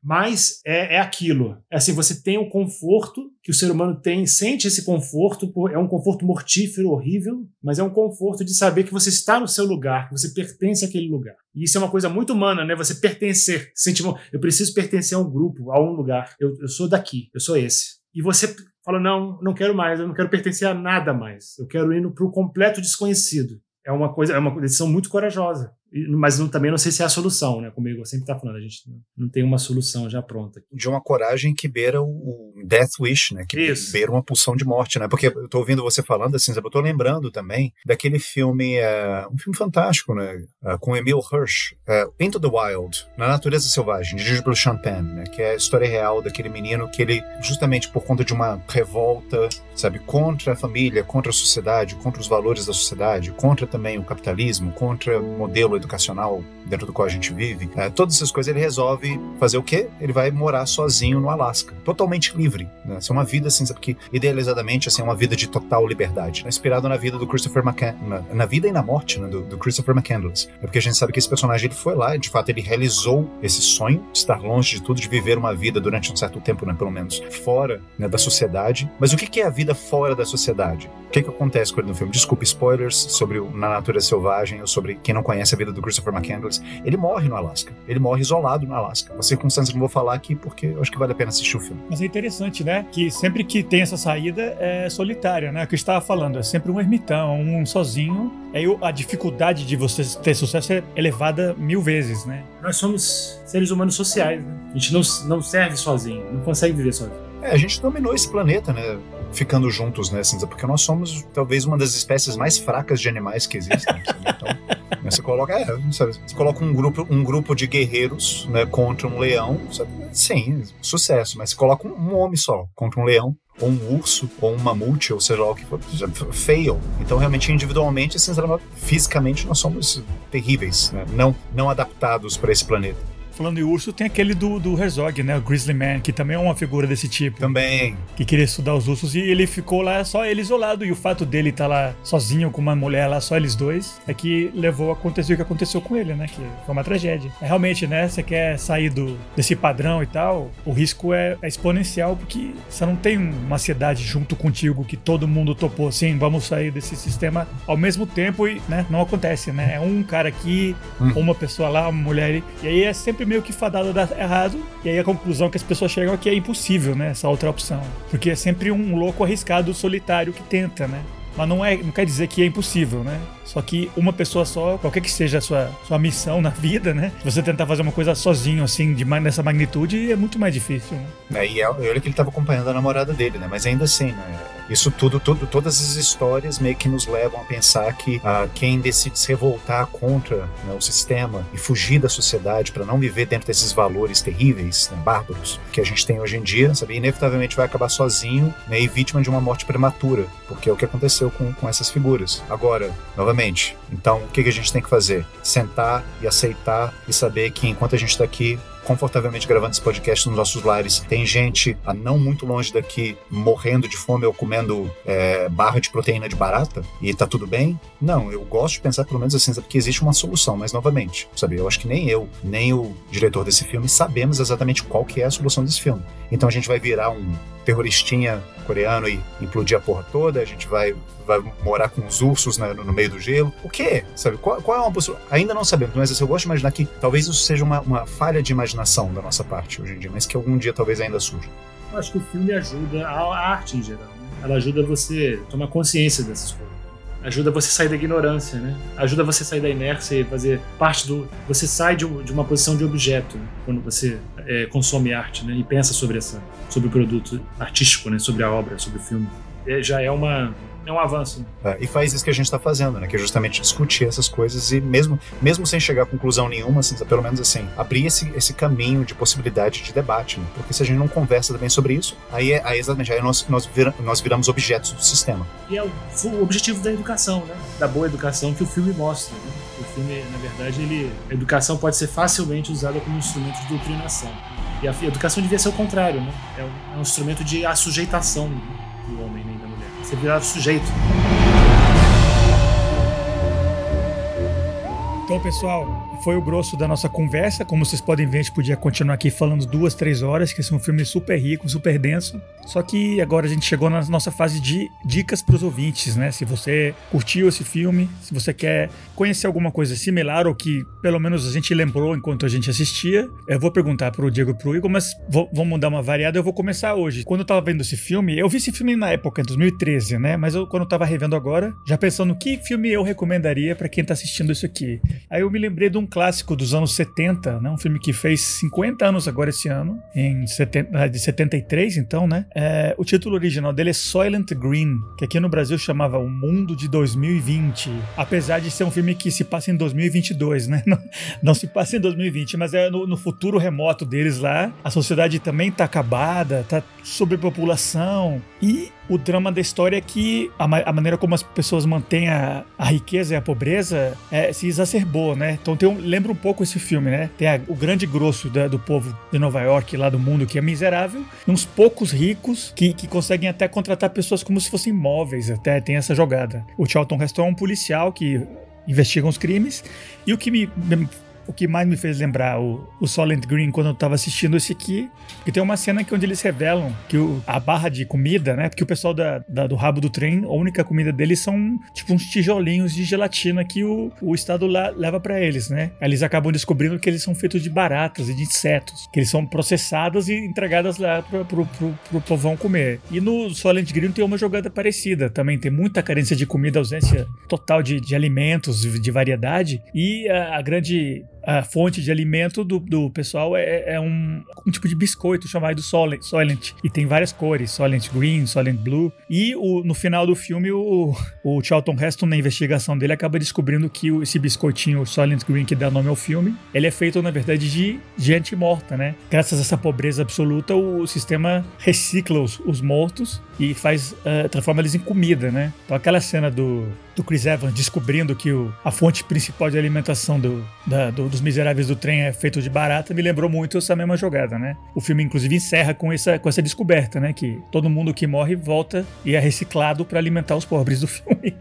mas é, é aquilo. É assim, você tem o conforto que o ser humano tem, sente esse conforto, é um conforto mortífero, horrível, mas é um conforto de saber que você está no seu lugar, que você pertence àquele lugar. E isso é uma coisa muito humana, né? Você pertencer. Sente, eu preciso pertencer a um grupo, a um lugar. Eu, eu sou daqui, eu sou esse. E você fala: não, não quero mais, eu não quero pertencer a nada mais. Eu quero ir para o completo desconhecido. É uma coisa, é uma decisão muito corajosa mas não, também não sei se é a solução, né? Comigo eu sempre tá falando, a gente não, tem uma solução já pronta. De uma coragem que beira o, Death Wish, né? Que Isso. beira uma pulsão de morte, né? Porque eu tô ouvindo você falando assim, eu tô lembrando também daquele filme, é, um filme fantástico, né? É, com Emil Hirsch, é, Into the Wild, Na Natureza Selvagem, dirigido pelo Champagne, né? Que é a história real daquele menino que ele, justamente por conta de uma revolta, sabe, contra a família, contra a sociedade, contra os valores da sociedade, contra também o capitalismo, contra o modelo educacional dentro do qual a gente vive, é, todas essas coisas ele resolve fazer o quê? Ele vai morar sozinho no Alasca, totalmente livre, né? Ser uma vida assim, porque idealizadamente assim, é uma vida de total liberdade, né? inspirado na vida do Christopher McCandless, na, na, vida e na morte né? do, do, Christopher McCandless. É porque a gente sabe que esse personagem ele foi lá, de fato ele realizou esse sonho de estar longe de tudo, de viver uma vida durante um certo tempo, né? pelo menos, fora né? da sociedade. Mas o que é a vida fora da sociedade? O que, que acontece com ele no filme? Desculpa, spoilers sobre o Na Natureza Selvagem ou sobre quem não conhece a vida do Christopher McCandless, ele morre no Alasca. Ele morre isolado no Alasca. Uma circunstância que não vou falar aqui porque eu acho que vale a pena assistir o filme. Mas é interessante, né? Que sempre que tem essa saída é solitária, né? O que eu estava falando, é sempre um ermitão, um sozinho. Aí a dificuldade de você ter sucesso é elevada mil vezes, né? Nós somos seres humanos sociais, né? A gente não, não serve sozinho, não consegue viver sozinho. É, a gente dominou esse planeta, né? Ficando juntos, né, Cinza? Porque nós somos talvez uma das espécies mais fracas de animais que existem. então, né, você coloca, é, sabe, você coloca um grupo, um grupo de guerreiros né, contra um leão, sabe? sim, sucesso. Mas você coloca um, um homem só contra um leão, ou um urso, ou um mamute, ou seja lá o que for, fail. Então, realmente, individualmente, assim, fisicamente, nós somos terríveis, né? não, não adaptados para esse planeta. Falando em urso, tem aquele do, do Herzog, né? O Grizzly Man, que também é uma figura desse tipo. Também. Que queria estudar os ursos e ele ficou lá só ele isolado. E o fato dele estar tá lá sozinho com uma mulher lá, só eles dois, é que levou a acontecer o que aconteceu com ele, né? Que foi uma tragédia. É, realmente, né? Você quer sair do, desse padrão e tal, o risco é, é exponencial porque você não tem uma cidade junto contigo que todo mundo topou assim, vamos sair desse sistema ao mesmo tempo e, né? Não acontece, né? É um cara aqui, hum. uma pessoa lá, uma mulher. E aí é sempre sempre meio que fadado a dar errado. E aí a conclusão que as pessoas chegam é que é impossível, né? Essa outra opção. Porque é sempre um louco arriscado solitário que tenta, né? Mas não, é, não quer dizer que é impossível, né? Só que uma pessoa só, qualquer que seja a sua, sua missão na vida, né? Você tentar fazer uma coisa sozinho, assim, de, nessa magnitude, é muito mais difícil, né? É, e olha que ele estava acompanhando a namorada dele, né? Mas ainda assim, né? Isso tudo, tudo, todas as histórias meio que nos levam a pensar que ah, quem decide se revoltar contra né, o sistema e fugir da sociedade para não viver dentro desses valores terríveis, né, bárbaros, que a gente tem hoje em dia, sabe, inevitavelmente vai acabar sozinho né, e vítima de uma morte prematura, porque é o que aconteceu com, com essas figuras. Agora, novamente, então o que, que a gente tem que fazer? Sentar e aceitar e saber que enquanto a gente está aqui, confortavelmente gravando esse podcast nos nossos lares. Tem gente a não muito longe daqui morrendo de fome ou comendo é, barra de proteína de barata e tá tudo bem. Não, eu gosto de pensar pelo menos assim, sabe, que existe uma solução, mas novamente, sabe, eu acho que nem eu, nem o diretor desse filme sabemos exatamente qual que é a solução desse filme. Então a gente vai virar um terroristinha coreano e implodir a porra toda, a gente vai, vai morar com os ursos né, no, meio do gelo. O quê? Sabe? Qual, qual é uma postura? Ainda não sabemos, mas eu gosto de imaginar que talvez isso seja uma, uma falha de imaginação da nossa parte hoje em dia, mas que algum dia talvez ainda surja. Eu acho que o filme ajuda a arte em geral. Né? Ela ajuda você a tomar consciência dessas coisas ajuda você a sair da ignorância, né? Ajuda você a sair da inércia e fazer parte do. Você sai de, uma posição de objeto né? quando você é, consome arte, né? E pensa sobre essa, sobre o produto artístico, né? Sobre a obra, sobre o filme. É, já é uma é um avanço. É, e faz isso que a gente está fazendo, né? Que é justamente discutir essas coisas e mesmo, mesmo sem chegar a conclusão nenhuma, assim, pelo menos assim, abrir esse, esse caminho de possibilidade de debate, né? Porque se a gente não conversa também sobre isso, aí, é, aí exatamente, aí nós, nós, vira, nós viramos objetos do sistema. E é o, o, objetivo da educação, né? Da boa educação que o filme mostra, né? O filme, na verdade, ele, a educação pode ser facilmente usada como instrumento de doutrinação. E a, educação devia ser o contrário, né? É um, é um instrumento de assujeitação né? Você virar sujeito. Então, pessoal, foi o grosso da nossa conversa. Como vocês podem ver, a gente podia continuar aqui falando duas, três horas, que esse é um filme super rico, super denso. Só que agora a gente chegou na nossa fase de dicas para os ouvintes, né? Se você curtiu esse filme, se você quer conhecer alguma coisa similar ou que pelo menos a gente lembrou enquanto a gente assistia, eu vou perguntar para o Diego e para o Igor, mas vamos dar uma variada. Eu vou começar hoje. Quando eu tava vendo esse filme, eu vi esse filme na época, em 2013, né? Mas eu, quando eu tava revendo agora, já pensando que filme eu recomendaria para quem tá assistindo isso aqui. Aí eu me lembrei de um clássico dos anos 70, né? Um filme que fez 50 anos agora esse ano, em 70, de 73, então, né? É, o título original dele é Soylent Green, que aqui no Brasil chamava O Mundo de 2020. Apesar de ser um filme que se passa em 2022, né? Não, não se passa em 2020, mas é no, no, futuro remoto deles lá. A sociedade também tá acabada, tá sobrepopulação. E o drama da história é que a, ma a maneira como as pessoas mantêm a, a riqueza e a pobreza é, se exacerbou, né? Então um, lembra um pouco esse filme, né? Tem a, o grande grosso da, do povo de Nova York, lá do mundo, que é miserável, e uns poucos ricos que, que conseguem até contratar pessoas como se fossem móveis, até tem essa jogada. O Charlton Heston é um policial que investiga os crimes, e o que me, me o que mais me fez lembrar o, o Solent Green quando eu tava assistindo esse aqui, que tem uma cena que onde eles revelam que o, a barra de comida, né? Porque o pessoal da, da, do rabo do trem, a única comida deles são tipo uns tijolinhos de gelatina que o, o Estado lá, leva para eles, né? Eles acabam descobrindo que eles são feitos de baratas e de insetos, que eles são processadas e entregadas lá pro, pro, pro, pro povão comer. E no Solent Green tem uma jogada parecida também, tem muita carência de comida, ausência total de, de alimentos, de variedade, e a, a grande a fonte de alimento do, do pessoal é, é um, um, tipo de biscoito chamado Soylent, Soylent. E tem várias cores: Soylent Green, Soylent Blue. E o, no final do filme, o, o Charlton Heston, na investigação dele, acaba descobrindo que o, esse biscoitinho, o Soylent Green, que dá nome ao filme, ele é feito, na verdade, de gente morta, né? Graças a essa pobreza absoluta, o sistema recicla os, os mortos e faz uh, transforma eles em comida, né? Então aquela cena do, do Chris Evans descobrindo que o, a fonte principal de alimentação do, da, do, dos miseráveis do trem é feito de barata me lembrou muito essa mesma jogada, né? O filme inclusive encerra com essa, com essa descoberta, né? Que todo mundo que morre volta e é reciclado para alimentar os pobres do filme.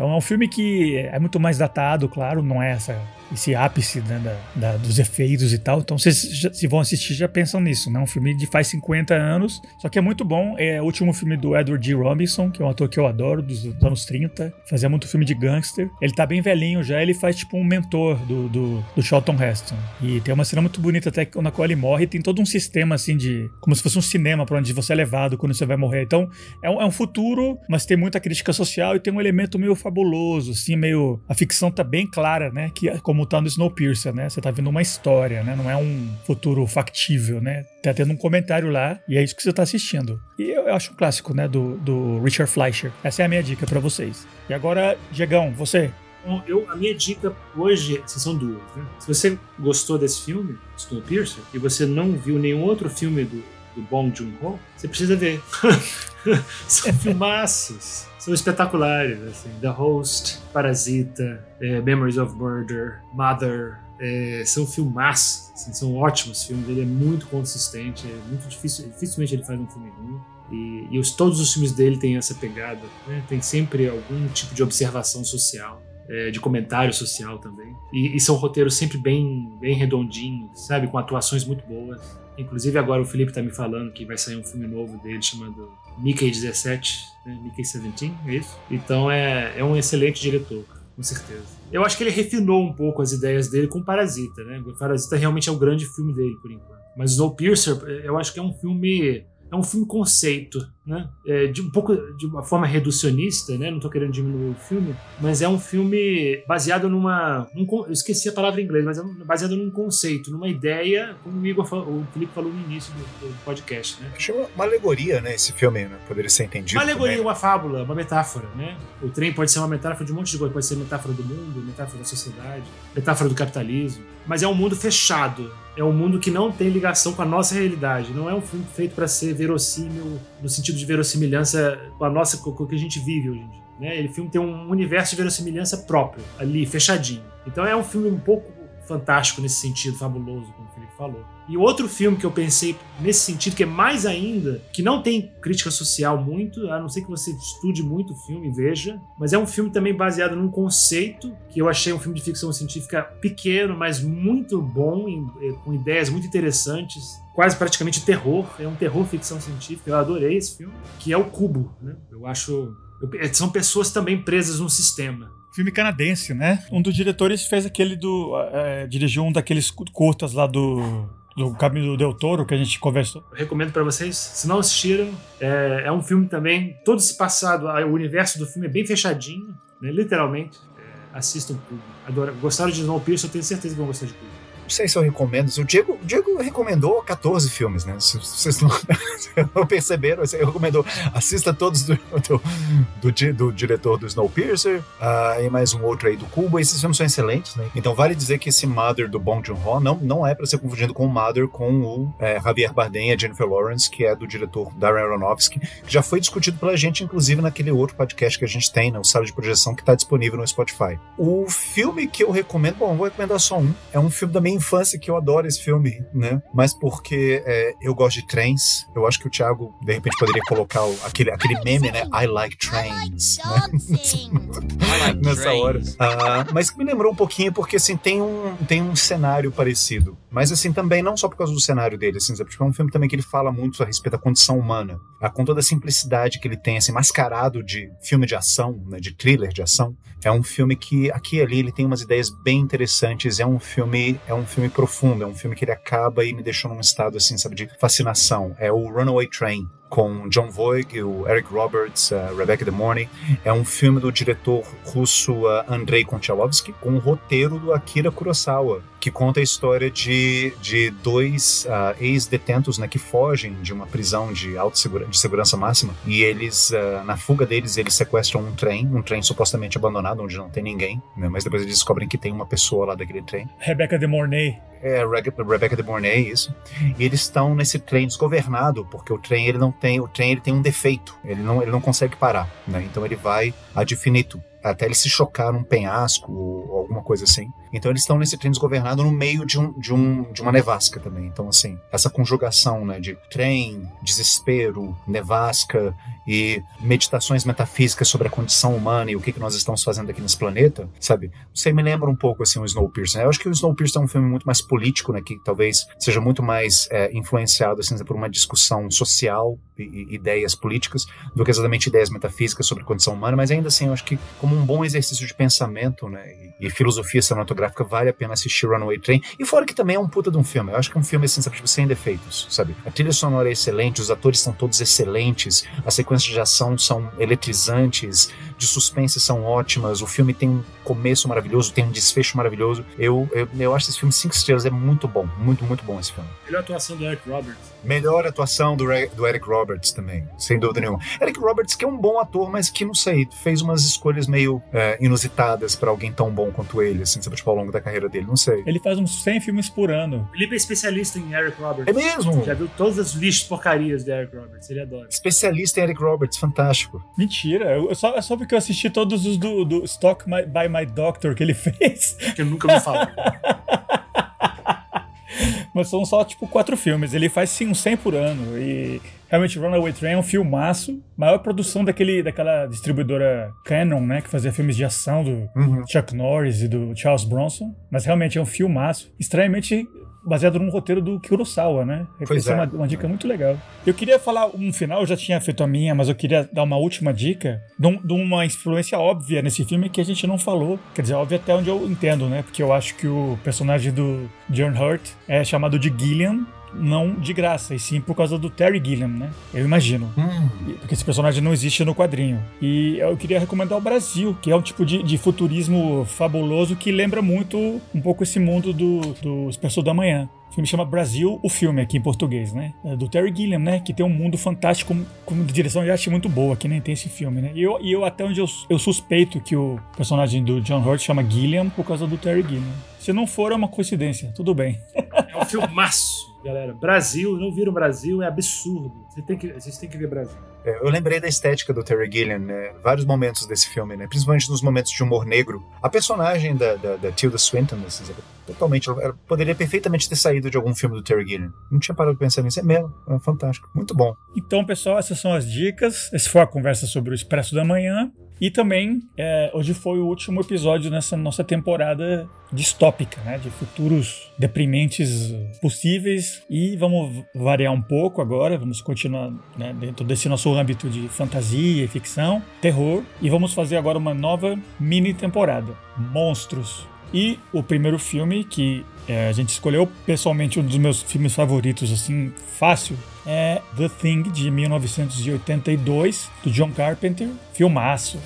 Então é um filme que é muito mais datado, claro, não é essa esse ápice né, da, da, dos efeitos e tal. Então, vocês se vão assistir já pensam nisso, né? Um filme de faz 50 anos, só que é muito bom. É o último filme do Edward G. Robinson, que é um ator que eu adoro, dos, dos anos 30. Fazia muito filme de gangster. Ele tá bem velhinho já, ele faz tipo um mentor do, do, do Charlton Heston. E tem uma cena muito bonita até na qual ele morre. Tem todo um sistema assim de. como se fosse um cinema para onde você é levado quando você vai morrer. Então, é um, é um futuro, mas tem muita crítica social e tem um elemento meio fabuloso, assim, meio. A ficção tá bem clara, né? Que como como tá no Snowpiercer, né? Você tá vendo uma história, né? Não é um futuro factível, né? Tá tendo um comentário lá e é isso que você tá assistindo. E eu, eu acho um clássico, né? Do, do Richard Fleischer. Essa é a minha dica para vocês. E agora, Diegão, você. Bom, eu, a minha dica hoje são duas. Né? Se você gostou desse filme, Snowpiercer, e você não viu nenhum outro filme do, do Bong Joon-ho, você precisa ver. São filmaços são espetaculares, assim. The Host, Parasita, é, Memories of Murder, Mother, É, são filmaços, assim, são ótimos filmes. Ele é muito consistente, é muito difícil, dificilmente ele faz um filme ruim. E, e os, todos os filmes dele têm essa pegada, né? tem sempre algum tipo de observação social. É, de comentário social também. E, e, são roteiros sempre bem, bem redondinhos, sabe? Com atuações muito boas. Inclusive agora o Felipe tá me falando que vai sair um filme novo dele chamado Mickey 17, né? Mickey 17, é isso? Então é, é um excelente diretor, com certeza. Eu acho que ele refinou um pouco as ideias dele com Parasita, né? O Parasita realmente é o grande filme dele, por enquanto. Mas Snowpiercer, eu acho que é um filme é um filme conceito, né? É, de um pouco de uma forma reducionista, né? Não estou querendo diminuir o filme, mas é um filme baseado numa, num, eu esqueci a palavra em inglês, mas é baseado num conceito, numa ideia, como o Igor falou, o Felipe falou no início do, do podcast, né? Achei uma alegoria, né? Esse filme né? poderia ser entendido. Uma alegoria, também. uma fábula, uma metáfora, né? O trem pode ser uma metáfora de um monte de coisa, pode ser metáfora do mundo, metáfora da sociedade, metáfora do capitalismo, mas é um mundo fechado, é um mundo que não tem ligação com a nossa realidade. Não é um filme feito para ser verossímil, no sentido de verossimilhança com a nossa, com o que a gente vive hoje em dia. Né? Ele filme tem um universo de verossimilhança próprio, ali, fechadinho. Então é um filme um pouco fantástico nesse sentido, fabuloso, como o Felipe falou. E outro filme que eu pensei nesse sentido, que é mais ainda, que não tem crítica social muito, a não ser que você estude muito o filme e veja, mas é um filme também baseado num conceito, que eu achei um filme de ficção científica pequeno, mas muito bom, eh, com ideias muito interessantes, quase praticamente terror, é um terror ficção científica, eu adorei esse filme, que é o Cubo, né? Eu acho... Eu, são pessoas também presas num sistema filme canadense, né? Um dos diretores fez aquele do. É, dirigiu um daqueles curtas lá do. Do Caminho do Del Toro, que a gente conversou. Eu recomendo para vocês, se não assistiram, é, é, um filme também. Todo esse passado, o universo do filme é bem fechadinho, né? literalmente. É, assistam tudo. Adoro. Gostaram de Snowpiercer, eu tenho certeza que vão gostar de tudo não sei se eu recomendo. O Diego, o Diego recomendou 14 filmes, né? Vocês não, não perceberam, ele recomendou. Assista todos do, do, do, do diretor do Snowpiercer uh, e mais um outro aí do Cubo. Esses filmes são excelentes, né? Então vale dizer que esse Mother do Bong Joon-ho não, não é para ser confundido com o Mother com o é, Javier Bardem e a Jennifer Lawrence, que é do diretor Darren Aronofsky, que já foi discutido pela gente, inclusive naquele outro podcast que a gente tem, né? O Sala de Projeção, que está disponível no Spotify. O filme que eu recomendo, bom, vou recomendar só um. É um filme minha infância que eu adoro esse filme, né? Mas porque é, eu gosto de trens. Eu acho que o Thiago, de repente, poderia colocar o, aquele, aquele meme, né? I like trains. Né? Nessa hora. Ah, mas me lembrou um pouquinho porque, assim, tem um, tem um cenário parecido. Mas, assim, também não só por causa do cenário dele, assim? Tipo, é um filme também que ele fala muito a respeito da condição humana. Ah, com toda a simplicidade que ele tem, assim, mascarado de filme de ação, né? De thriller de ação. É um filme que, aqui e ali, ele tem umas ideias bem interessantes. É um filme, é um filme profundo, é um filme que ele acaba e me deixou num estado assim, sabe, de fascinação. É o Runaway Train, com John Voight, o Eric Roberts, uh, Rebecca De Mornay. É um filme do diretor russo Andrei Konchalovsky, com o roteiro do Akira Kurosawa, que conta a história de, de dois uh, ex-detentos né, que fogem de uma prisão de alta segura, de segurança máxima e eles, uh, na fuga deles, eles sequestram um trem, um trem supostamente abandonado, onde não tem ninguém, né, mas depois eles descobrem que tem uma pessoa lá daquele trem. Rebecca De Mornay. É, Rebecca De Mornay, isso. E eles estão nesse trem desgovernado, porque o trem ele não tem, o trem ele tem um defeito, ele não, ele não consegue parar, né? Então ele vai ad infinito até ele se chocar num penhasco ou alguma coisa assim. Então eles estão nesse trem desgovernado no meio de, um, de, um, de uma nevasca também. Então, assim, essa conjugação né, de trem, desespero, nevasca e meditações metafísicas sobre a condição humana e o que, que nós estamos fazendo aqui nesse planeta, sabe? Você me lembra um pouco, assim, o Snowpiercer. Né? Eu acho que o Snowpiercer é um filme muito mais político, né? Que talvez seja muito mais é, influenciado, assim, por uma discussão social ideias políticas do que exatamente ideias metafísicas sobre condição humana, mas ainda assim, eu acho que como um bom exercício de pensamento, né? E, filosofia cinematográfica, vale a pena assistir Runaway Train. E fora que também é um puta de um filme. Eu acho que é um filme, assim, sabe, tipo, sem defeitos, sabe? A trilha sonora é excelente, os atores são todos excelentes, as sequências de ação são eletrizantes, de suspense são ótimas, o filme tem um começo maravilhoso, tem um desfecho maravilhoso. Eu, eu, eu acho esse filme cinco estrelas, é muito bom, muito, muito bom esse filme. Melhor atuação do Eric Roberts. Melhor atuação do, do Eric Roberts também, sem dúvida nenhuma. Eric Roberts, que é um bom ator, mas que, não sei, fez umas escolhas meio é, inusitadas para alguém tão bom quanto ele, assim, sabe, tipo, ao longo da carreira dele, não sei. Ele faz uns 100 filmes por ano. Felipe é especialista em Eric Roberts. É mesmo? Já viu todas as lixos porcarias de Eric Roberts, ele adora. Especialista em Eric Roberts, fantástico. Mentira, eu só, eu só porque eu assisti todos os do, do Stock My, by My Doctor que ele fez. Que eu nunca me falo. Mas são só, tipo, quatro filmes. Ele faz, sim, um 100 por ano. E realmente Runaway Train é um filmaço. Maior produção daquele, daquela distribuidora Canon, né? Que fazia filmes de ação do Uhum. Chuck Norris e do Charles Bronson. Mas realmente é um filmaço. Estranhamente baseado num roteiro do Kurosawa, né? Pois é. uma, uma dica muito legal. Eu queria falar um final, eu já tinha feito a minha, mas eu queria dar uma última dica de, um- de uma influência óbvia nesse filme que a gente não falou. Quer dizer, óbvia até onde eu entendo, né? Porque eu acho que o personagem do John Hurt é chamado de Gilliam, não de graça, e sim por causa do Terry Gilliam, né? Eu imagino. Hum, Porque esse personagem não existe no quadrinho. E eu queria recomendar o Brasil, que é um tipo de, de futurismo fabuloso que lembra muito um pouco esse mundo do, do Expresso da Manhã. O filme chama Brasil, o filme aqui em português, né? É do Terry Gilliam, né? Que tem um mundo fantástico, com, direção de arte muito boa, que nem tem esse filme, né? E eu, e eu até onde eu, eu suspeito que o personagem do John Hurt chama Gilliam por causa do Terry Gilliam. Se não for, é uma coincidência, tudo bem. É um filmaço, galera. Brasil, não viram Brasil, é absurdo. Você tem que, vocês têm que ver Brasil. é, eu lembrei da estética do Terry Gilliam, né? Vários momentos desse filme, né? Principalmente nos momentos de humor negro. A personagem da, da, da Tilda Swinton, assim, sabe? totalmente, ela ela poderia perfeitamente ter saído de algum filme do Terry Gilliam. Não tinha parado de pensar nisso. É mesmo, é fantástico, muito bom. Então, pessoal, essas são as dicas. Essa foi a conversa sobre o Expresso da Manhã. E também, é, hoje foi o último episódio nessa nossa temporada distópica, né? De futuros deprimentes possíveis. E vamos variar um pouco agora, vamos continuar né, dentro desse nosso âmbito de fantasia e ficção, terror. E vamos fazer agora uma nova mini temporada: Monstros. E o primeiro filme que é, a gente escolheu, pessoalmente, um dos meus filmes favoritos, assim, fácil, é The Thing, de 1982, do John Carpenter. Filmaço.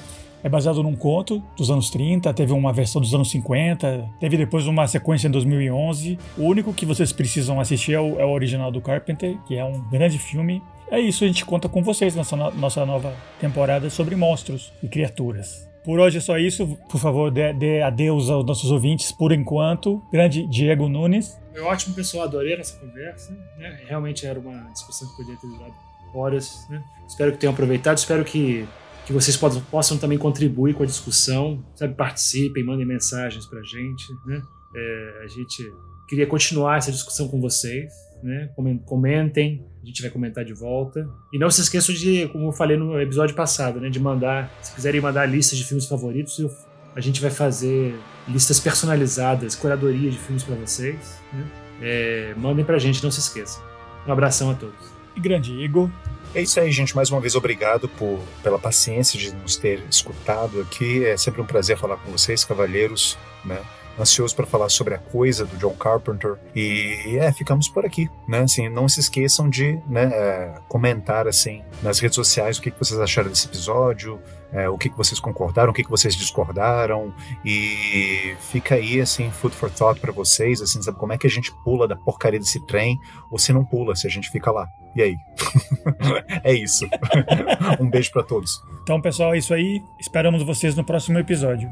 É baseado num conto dos anos 30, teve uma versão dos anos 50, teve depois uma sequência em 2011. O único que vocês precisam assistir é o, é o original do Carpenter, que é um grande filme. É isso, a gente conta com vocês nessa no- nossa nova temporada sobre monstros e criaturas. Por hoje é só isso. Por favor, dê, dê adeus aos nossos ouvintes por enquanto. Grande Diego Nunes. Foi ótimo, pessoal. Adorei essa conversa. né? Realmente era uma discussão que podia ter durado horas. né? Espero que tenham aproveitado. Espero que, que vocês possam, possam também contribuir com a discussão. Sabe, participem, mandem mensagens pra gente. Né? É, a gente queria continuar essa discussão com vocês. Né? Comen- Comentem, a gente vai comentar de volta. E não se esqueçam de, como eu falei no episódio passado, né? de mandar, se quiserem mandar listas de filmes favoritos, eu- a gente vai fazer listas personalizadas, curadoria de filmes pra vocês. Né? É, mandem pra gente, não se esqueçam. Um abração a todos. E grande Igor. É isso aí, gente. Mais uma vez, obrigado por, pela paciência de nos ter escutado aqui. É sempre um prazer falar com vocês, cavalheiros, né? Ansioso para falar sobre a coisa do John Carpenter. E é, ficamos por aqui, né? Assim, não se esqueçam de né, é, comentar assim nas redes sociais o que, que vocês acharam desse episódio, é, o que, que vocês concordaram, o que, que vocês discordaram. E fica aí, assim, food for thought para vocês, assim, sabe como é que a gente pula da porcaria desse trem ou se não pula, se a gente fica lá. E aí? é isso. um beijo para todos. Então, pessoal, é isso aí. Esperamos vocês no próximo episódio.